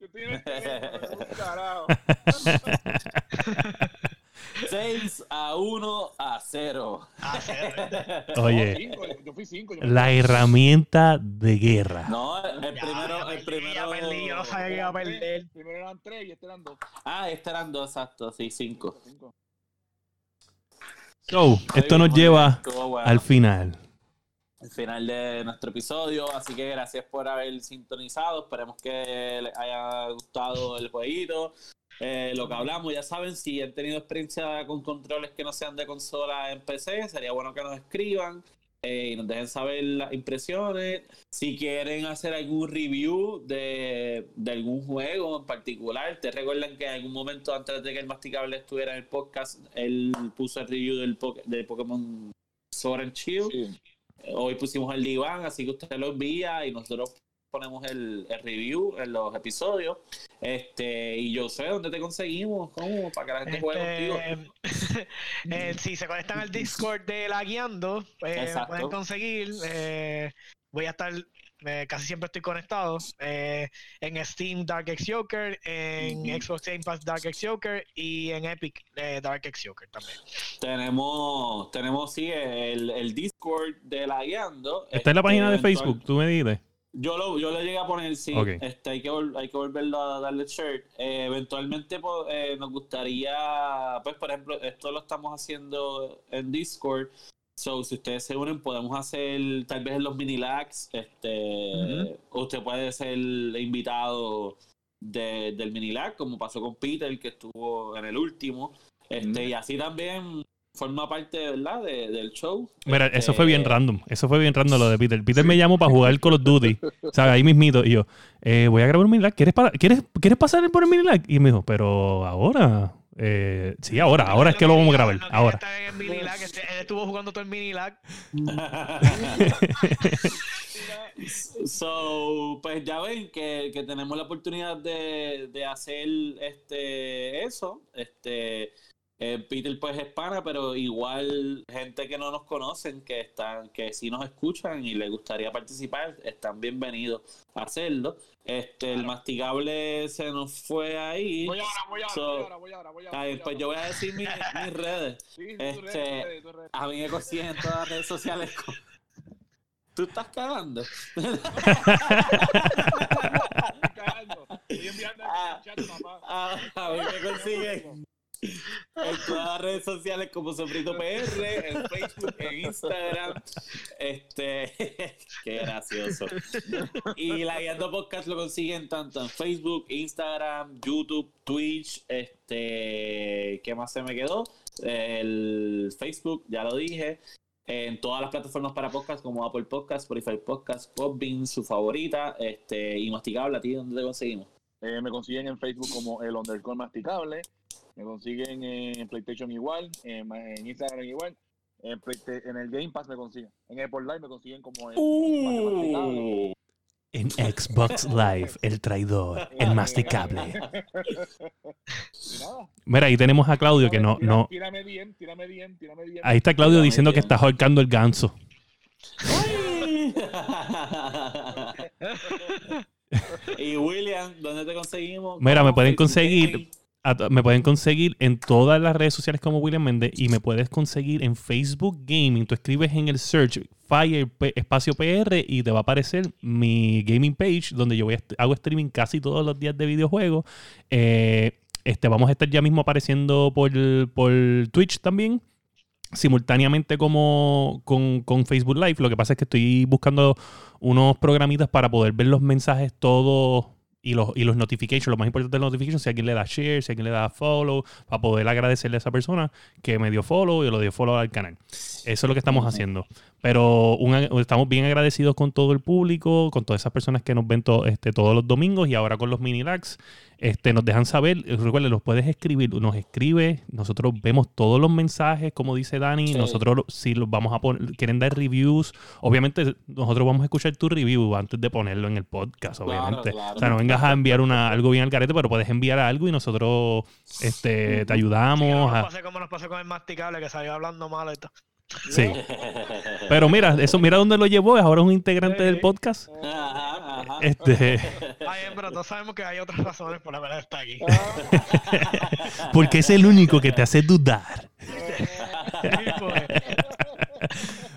6 a 1 a 0. Ah, sí. Oye, yo fui la herramienta de guerra. No, el Ya, primero, ya el primero. perdí, yo no sabía que iba a perder. Primero eran tres y este eran dos. Ah, este eran dos, exacto, sí, cinco. Cinco. So, esto nos lleva bueno. al final. al final de nuestro episodio. Así que gracias por haber sintonizado. Esperemos que les haya gustado el jueguito. Eh, lo que hablamos, ya saben, si han tenido experiencia con controles que no sean de consola en PC, sería bueno que nos escriban eh, y nos dejen saber las impresiones. Si quieren hacer algún review de, de algún juego en particular, te recuerdan que en algún momento antes de que el masticable estuviera en el podcast, él puso el review del, po- de Pokémon Sword and Shield. Sí. Hoy pusimos el diván, así que usted lo envía y nosotros ponemos el, el review en los episodios. Este, y yo sé dónde te conseguimos, ¿cómo? Para que la gente juegue contigo. Este, eh, si se conectan al Discord de la guiando, eh, me pueden conseguir. eh, voy a estar, eh, casi siempre estoy conectado. eh, en Steam Dark X Joker, en. Xbox Game Pass Dark X Joker y en Epic eh, Dark X Joker también. Tenemos, tenemos sí, el, el Discord de la guiando. Está en la Este, página de Facebook, tú me dices. Yo lo, yo lo llegué a poner, sí. Este, hay, que hay que volverlo a darle shirt. Eh, eventualmente eh, nos gustaría, pues por ejemplo, esto lo estamos haciendo en Discord. So, si ustedes se unen, podemos hacer tal vez en los mini lags. Este, Usted puede ser invitado de- del mini lag, como pasó con Peter, que estuvo en el último. Este, Y así también forma parte, ¿verdad? De- del show. Mira, Este, eso fue bien random. Eso fue bien random lo de Peter. Peter me llamó para jugar Call of Duty. O sea, ahí mismito. Y yo, eh, voy a grabar un minilag. ¿Quieres, ¿quieres, ¿Quieres pasar por el minilag? Y me dijo, pero ahora. Eh, sí, ahora. Ahora es que lo vamos a grabar. Ahora. mini lag, este- él estuvo jugando todo el mini lag. So, pues ya ven que, que tenemos la oportunidad de, de hacer este eso. Este eh, Peter pues es pana, pero igual gente que no nos conocen, que están, que sí nos escuchan y les gustaría participar, están bienvenidos a hacerlo. Este, el masticable se nos fue ahí. Voy ahora, voy ahora, So, voy ahora, voy ahora, voy ahora. Voy pues ahora. yo voy a decir mi- mis redes. Sí, este, tú redes, tú redes. A mí me consiguen en todas las redes sociales. con- ¿Tú estás cagando? Estoy cagando. Estoy enviando Ah. el chat, papá. A, a mí me consiguen en todas las redes sociales como Sofrito PR, en Facebook, en Instagram. Este, qué gracioso. Y la Guiando Podcast lo consiguen tanto en Facebook, Instagram, YouTube, Twitch. Este, ¿qué más se me quedó? El Facebook, ya lo dije. En todas las plataformas para podcast como Apple Podcast, Spotify Podcast, Podbean, su favorita, este, y Masticable, ¿a ti dónde te conseguimos? Eh, me consiguen en Facebook como el underscore masticable. Me consiguen en PlayStation igual, en, en Instagram igual. En, el Game Pass me consiguen. En Apple Live me consiguen como el masticable. Uh, En Xbox Live, el traidor, el masticable. Mira, ahí tenemos a Claudio que no, Tira- no. Tírame bien, tírame bien, tírame bien. Ahí está Claudio diciendo que está ahorcando el ganso. y William, ¿dónde te conseguimos? Mira, me pueden conseguir-. Me pueden conseguir en todas las redes sociales como William Méndez y me puedes conseguir en Facebook Gaming. Tú escribes en el search Fire espacio PR y te va a aparecer mi gaming page donde yo voy a hago streaming casi todos los días de videojuegos. Eh, este, vamos a estar ya mismo apareciendo por, por Twitch también. Simultáneamente como con, con Facebook Live. Lo que pasa es que estoy buscando unos programitas para poder ver los mensajes todos y los, y los notifications, lo más importante de los notifications, si alguien le da share, si alguien le da follow, para poder agradecerle a esa persona que me dio follow y lo dio follow al canal. Eso es lo que estamos haciendo. Pero estamos bien agradecidos con todo el público, con todas esas personas que nos ven este, todos los domingos y ahora con los mini lags. Este, nos dejan saber, recuerden, los puedes escribir, nos escribe, nosotros vemos todos los mensajes, como dice Dani, nosotros si los vamos a poner, quieren dar reviews, obviamente nosotros vamos a escuchar tu review antes de ponerlo en el podcast, obviamente. O sea, no vengas a enviar una, algo bien al carete, pero puedes enviar algo y nosotros este, te ayudamos. Sí, no nos como nos pasó con el masticable que salió hablando mal esto. Sí. Pero mira, eso, mira dónde lo llevó. Ahora es un integrante del podcast. Este. Ay, pero todos sabemos que hay otras razones por la verdad está aquí. Porque es el único que te hace dudar. Pues.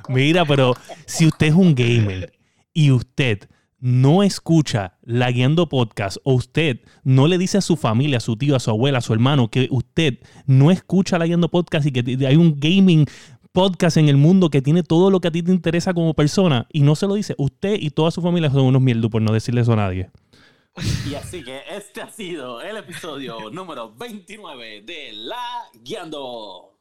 Mira, pero si usted es un gamer y usted no escucha la guiando podcast o usted no le dice a su familia, a su tío, a su abuela, a su hermano que usted no escucha la guiando podcast y que hay un gaming podcast en el mundo que tiene todo lo que a ti te interesa como persona y no se lo dice, usted y toda su familia son unos mierdos por no decirle eso a nadie. Y así que este ha sido el episodio número 29 de La Guiando.